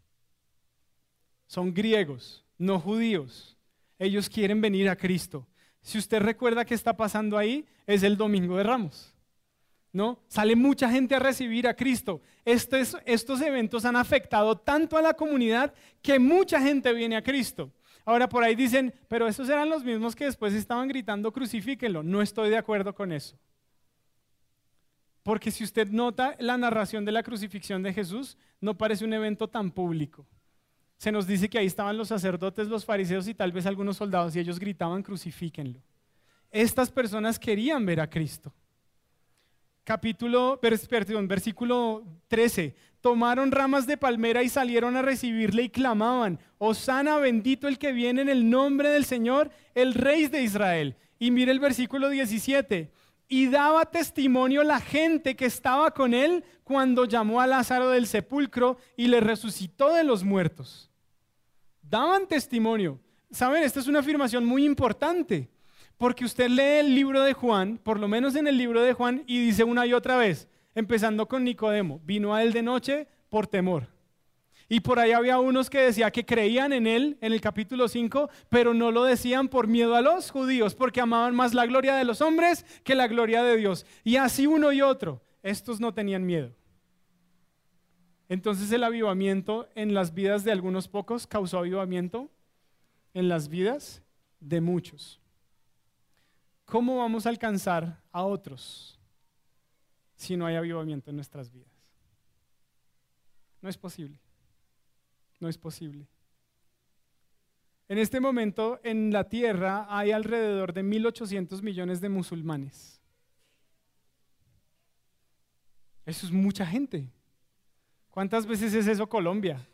son griegos, no judíos. Ellos quieren venir a Cristo. Si usted recuerda qué está pasando ahí, es el Domingo de Ramos. ¿No? Sale mucha gente a recibir a Cristo. Estos, estos eventos han afectado tanto a la comunidad que mucha gente viene a Cristo. Ahora por ahí dicen, pero esos eran los mismos que después estaban gritando crucifíquenlo. No estoy de acuerdo con eso. Porque si usted nota la narración de la crucifixión de Jesús, no parece un evento tan público. Se nos dice que ahí estaban los sacerdotes, los fariseos y tal vez algunos soldados y ellos gritaban crucifíquenlo. Estas personas querían ver a Cristo. Capítulo, perdón, versículo 13. Tomaron ramas de palmera y salieron a recibirle y clamaban, Osana bendito el que viene en el nombre del Señor, el Rey de Israel. Y mire el versículo 17 y daba testimonio la gente que estaba con él cuando llamó a Lázaro del sepulcro y le resucitó de los muertos. Daban testimonio. Saben, esta es una afirmación muy importante, porque usted lee el libro de Juan, por lo menos en el libro de Juan, y dice una y otra vez, empezando con Nicodemo, vino a él de noche por temor. Y por ahí había unos que decían que creían en él en el capítulo 5, pero no lo decían por miedo a los judíos, porque amaban más la gloria de los hombres que la gloria de Dios. Y así uno y otro, estos no tenían miedo. Entonces el avivamiento en las vidas de algunos pocos causó avivamiento en las vidas de muchos. ¿Cómo vamos a alcanzar a otros si no hay avivamiento en nuestras vidas? No es posible. No es posible. En este momento en la Tierra hay alrededor de 1.800 millones de musulmanes. Eso es mucha gente. ¿Cuántas veces es eso Colombia?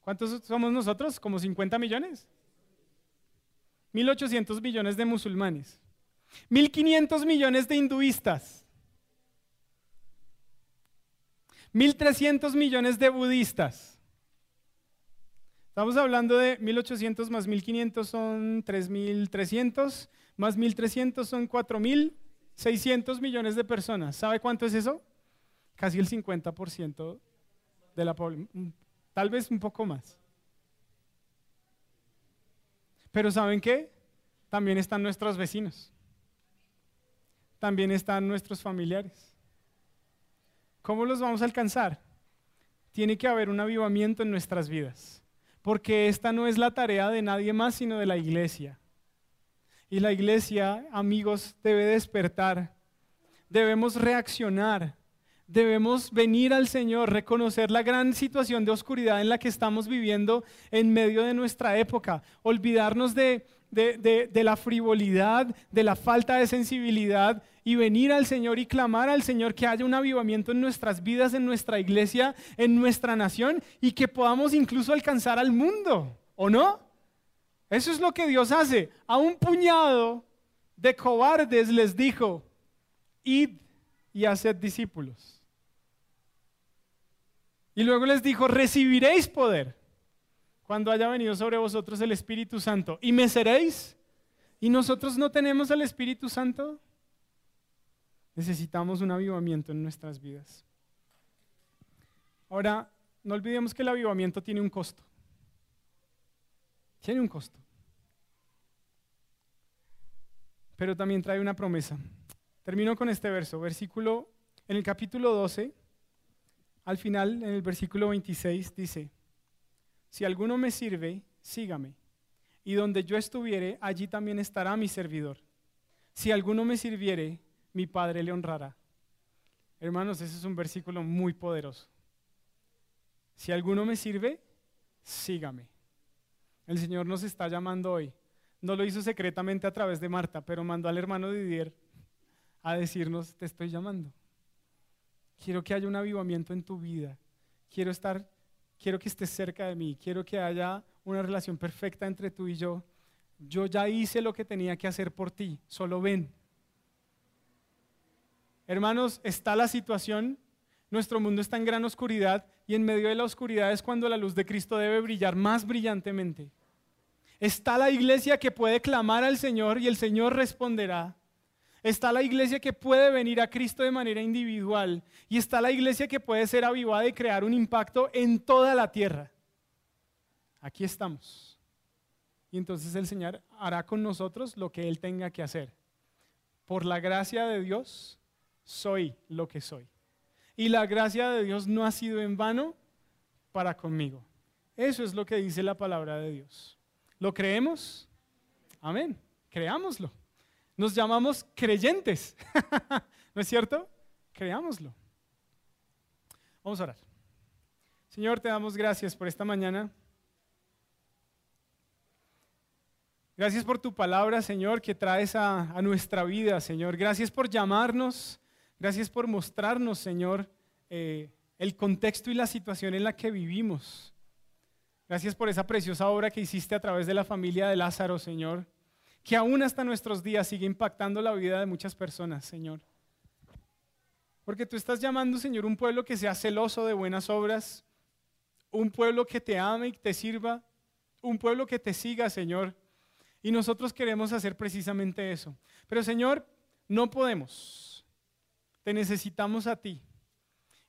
¿Cuántos somos nosotros? ¿Como 50 millones? 1.800 millones de musulmanes. 1.500 millones de hinduistas. 1.300 millones de budistas. Estamos hablando de 1800 más 1500 son 3300, más 1300 son 4600 millones de personas. ¿Sabe cuánto es eso? Casi el 50% población, tal vez un poco más. Pero ¿saben qué? También están nuestros vecinos. También están nuestros familiares. ¿Cómo los vamos a alcanzar? Tiene que haber un avivamiento en nuestras vidas porque esta no es la tarea de nadie más, sino de la iglesia. Y la iglesia, amigos, debe despertar. Debemos reaccionar. Debemos venir al Señor, reconocer la gran situación de oscuridad en la que estamos viviendo en medio de nuestra época, olvidarnos de, de, la frivolidad, de la falta de sensibilidad y venir al Señor y clamar al Señor que haya un avivamiento en nuestras vidas, en nuestra iglesia, en nuestra nación y que podamos incluso alcanzar al mundo, ¿o no? Eso es lo que Dios hace. A un puñado de cobardes les dijo, id y haced discípulos. Y luego les dijo, recibiréis poder cuando haya venido sobre vosotros el Espíritu Santo. ¿Y me seréis? ¿Y nosotros no tenemos al Espíritu Santo? Necesitamos un avivamiento en nuestras vidas. Ahora, no olvidemos que el avivamiento tiene un costo. Tiene un costo. Pero también trae una promesa. Termino con este verso, versículo, en el capítulo 12, al final, en el versículo 26, dice, si alguno me sirve, sígame. Y donde yo estuviere, allí también estará mi servidor. Si alguno me sirviere, mi Padre le honrará. Hermanos, ese es un versículo muy poderoso. Si alguno me sirve, sígame. El Señor nos está llamando hoy. No lo hizo secretamente a través de Marta, pero mandó al hermano Didier a decirnos, te estoy llamando. Quiero que haya un avivamiento en tu vida. Quiero estar quiero que estés cerca de mí, quiero que haya una relación perfecta entre tú y yo. Yo ya hice lo que tenía que hacer por ti, solo ven. Hermanos, está la situación, nuestro mundo está en gran oscuridad y en medio de la oscuridad es cuando la luz de Cristo debe brillar más brillantemente. Está la iglesia que puede clamar al Señor y el Señor responderá. Está la iglesia que puede venir a Cristo de manera individual y está la iglesia que puede ser avivada y crear un impacto en toda la tierra. Aquí estamos. Y entonces el Señor hará con nosotros lo que Él tenga que hacer. Por la gracia de Dios, soy lo que soy. Y la gracia de Dios no ha sido en vano para conmigo. Eso es lo que dice la palabra de Dios. ¿Lo creemos? Amén. Creámoslo. Nos llamamos creyentes, ¿no es cierto? creámoslo. Vamos a orar. Señor, te damos gracias por esta mañana. Gracias por tu palabra, Señor, que traes a, nuestra vida, Señor. Gracias por llamarnos. Gracias por mostrarnos, Señor, eh, el contexto y la situación en la que vivimos. Gracias por esa preciosa obra que hiciste a través de la familia de Lázaro, Señor, que aún hasta nuestros días sigue impactando la vida de muchas personas, Señor. Porque tú estás llamando, Señor, un pueblo que sea celoso de buenas obras, un pueblo que te ame y te sirva, un pueblo que te siga, Señor. Y nosotros queremos hacer precisamente eso. Pero Señor, no podemos. Te necesitamos a ti.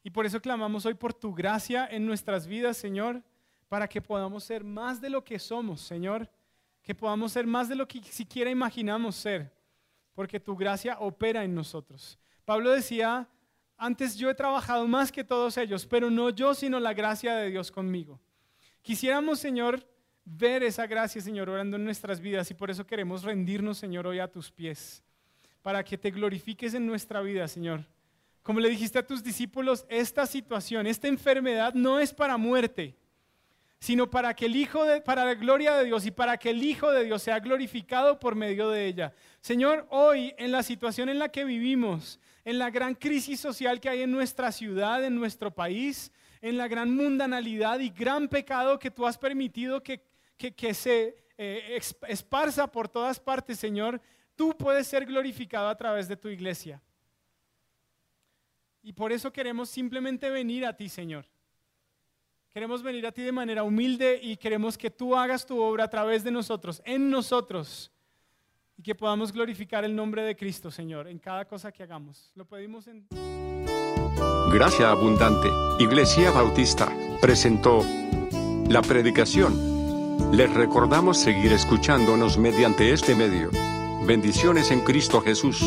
Y por eso clamamos hoy por tu gracia en nuestras vidas, Señor, para que podamos ser más de lo que somos, Señor. Que podamos ser más de lo que siquiera imaginamos ser. Porque tu gracia opera en nosotros. Pablo decía, antes yo he trabajado más que todos ellos, pero no yo, sino la gracia de Dios conmigo. Quisiéramos, Señor, ver esa gracia, Señor, orando en nuestras vidas y por eso queremos rendirnos, Señor, hoy a tus pies, para que te glorifiques en nuestra vida, Señor. Como le dijiste a tus discípulos, esta situación, esta enfermedad no es para muerte, sino para que el Hijo de, para la gloria de Dios y para que el Hijo de Dios sea glorificado por medio de ella. Señor, hoy en la situación en la que vivimos, en la gran crisis social que hay en nuestra ciudad, en nuestro país, en la gran mundanalidad y gran pecado que tú has permitido que, que, se eh, esparza por todas partes, Señor, tú puedes ser glorificado a través de tu iglesia. Y por eso queremos simplemente venir a ti, Señor. Queremos venir a ti de manera humilde y queremos que tú hagas tu obra a través de nosotros, en nosotros, y que podamos glorificar el nombre de Cristo, Señor, en cada cosa que hagamos. Lo pedimos en... Gracia Abundante, Iglesia Bautista, presentó la predicación les recordamos seguir escuchándonos mediante este medio. Bendiciones en Cristo Jesús.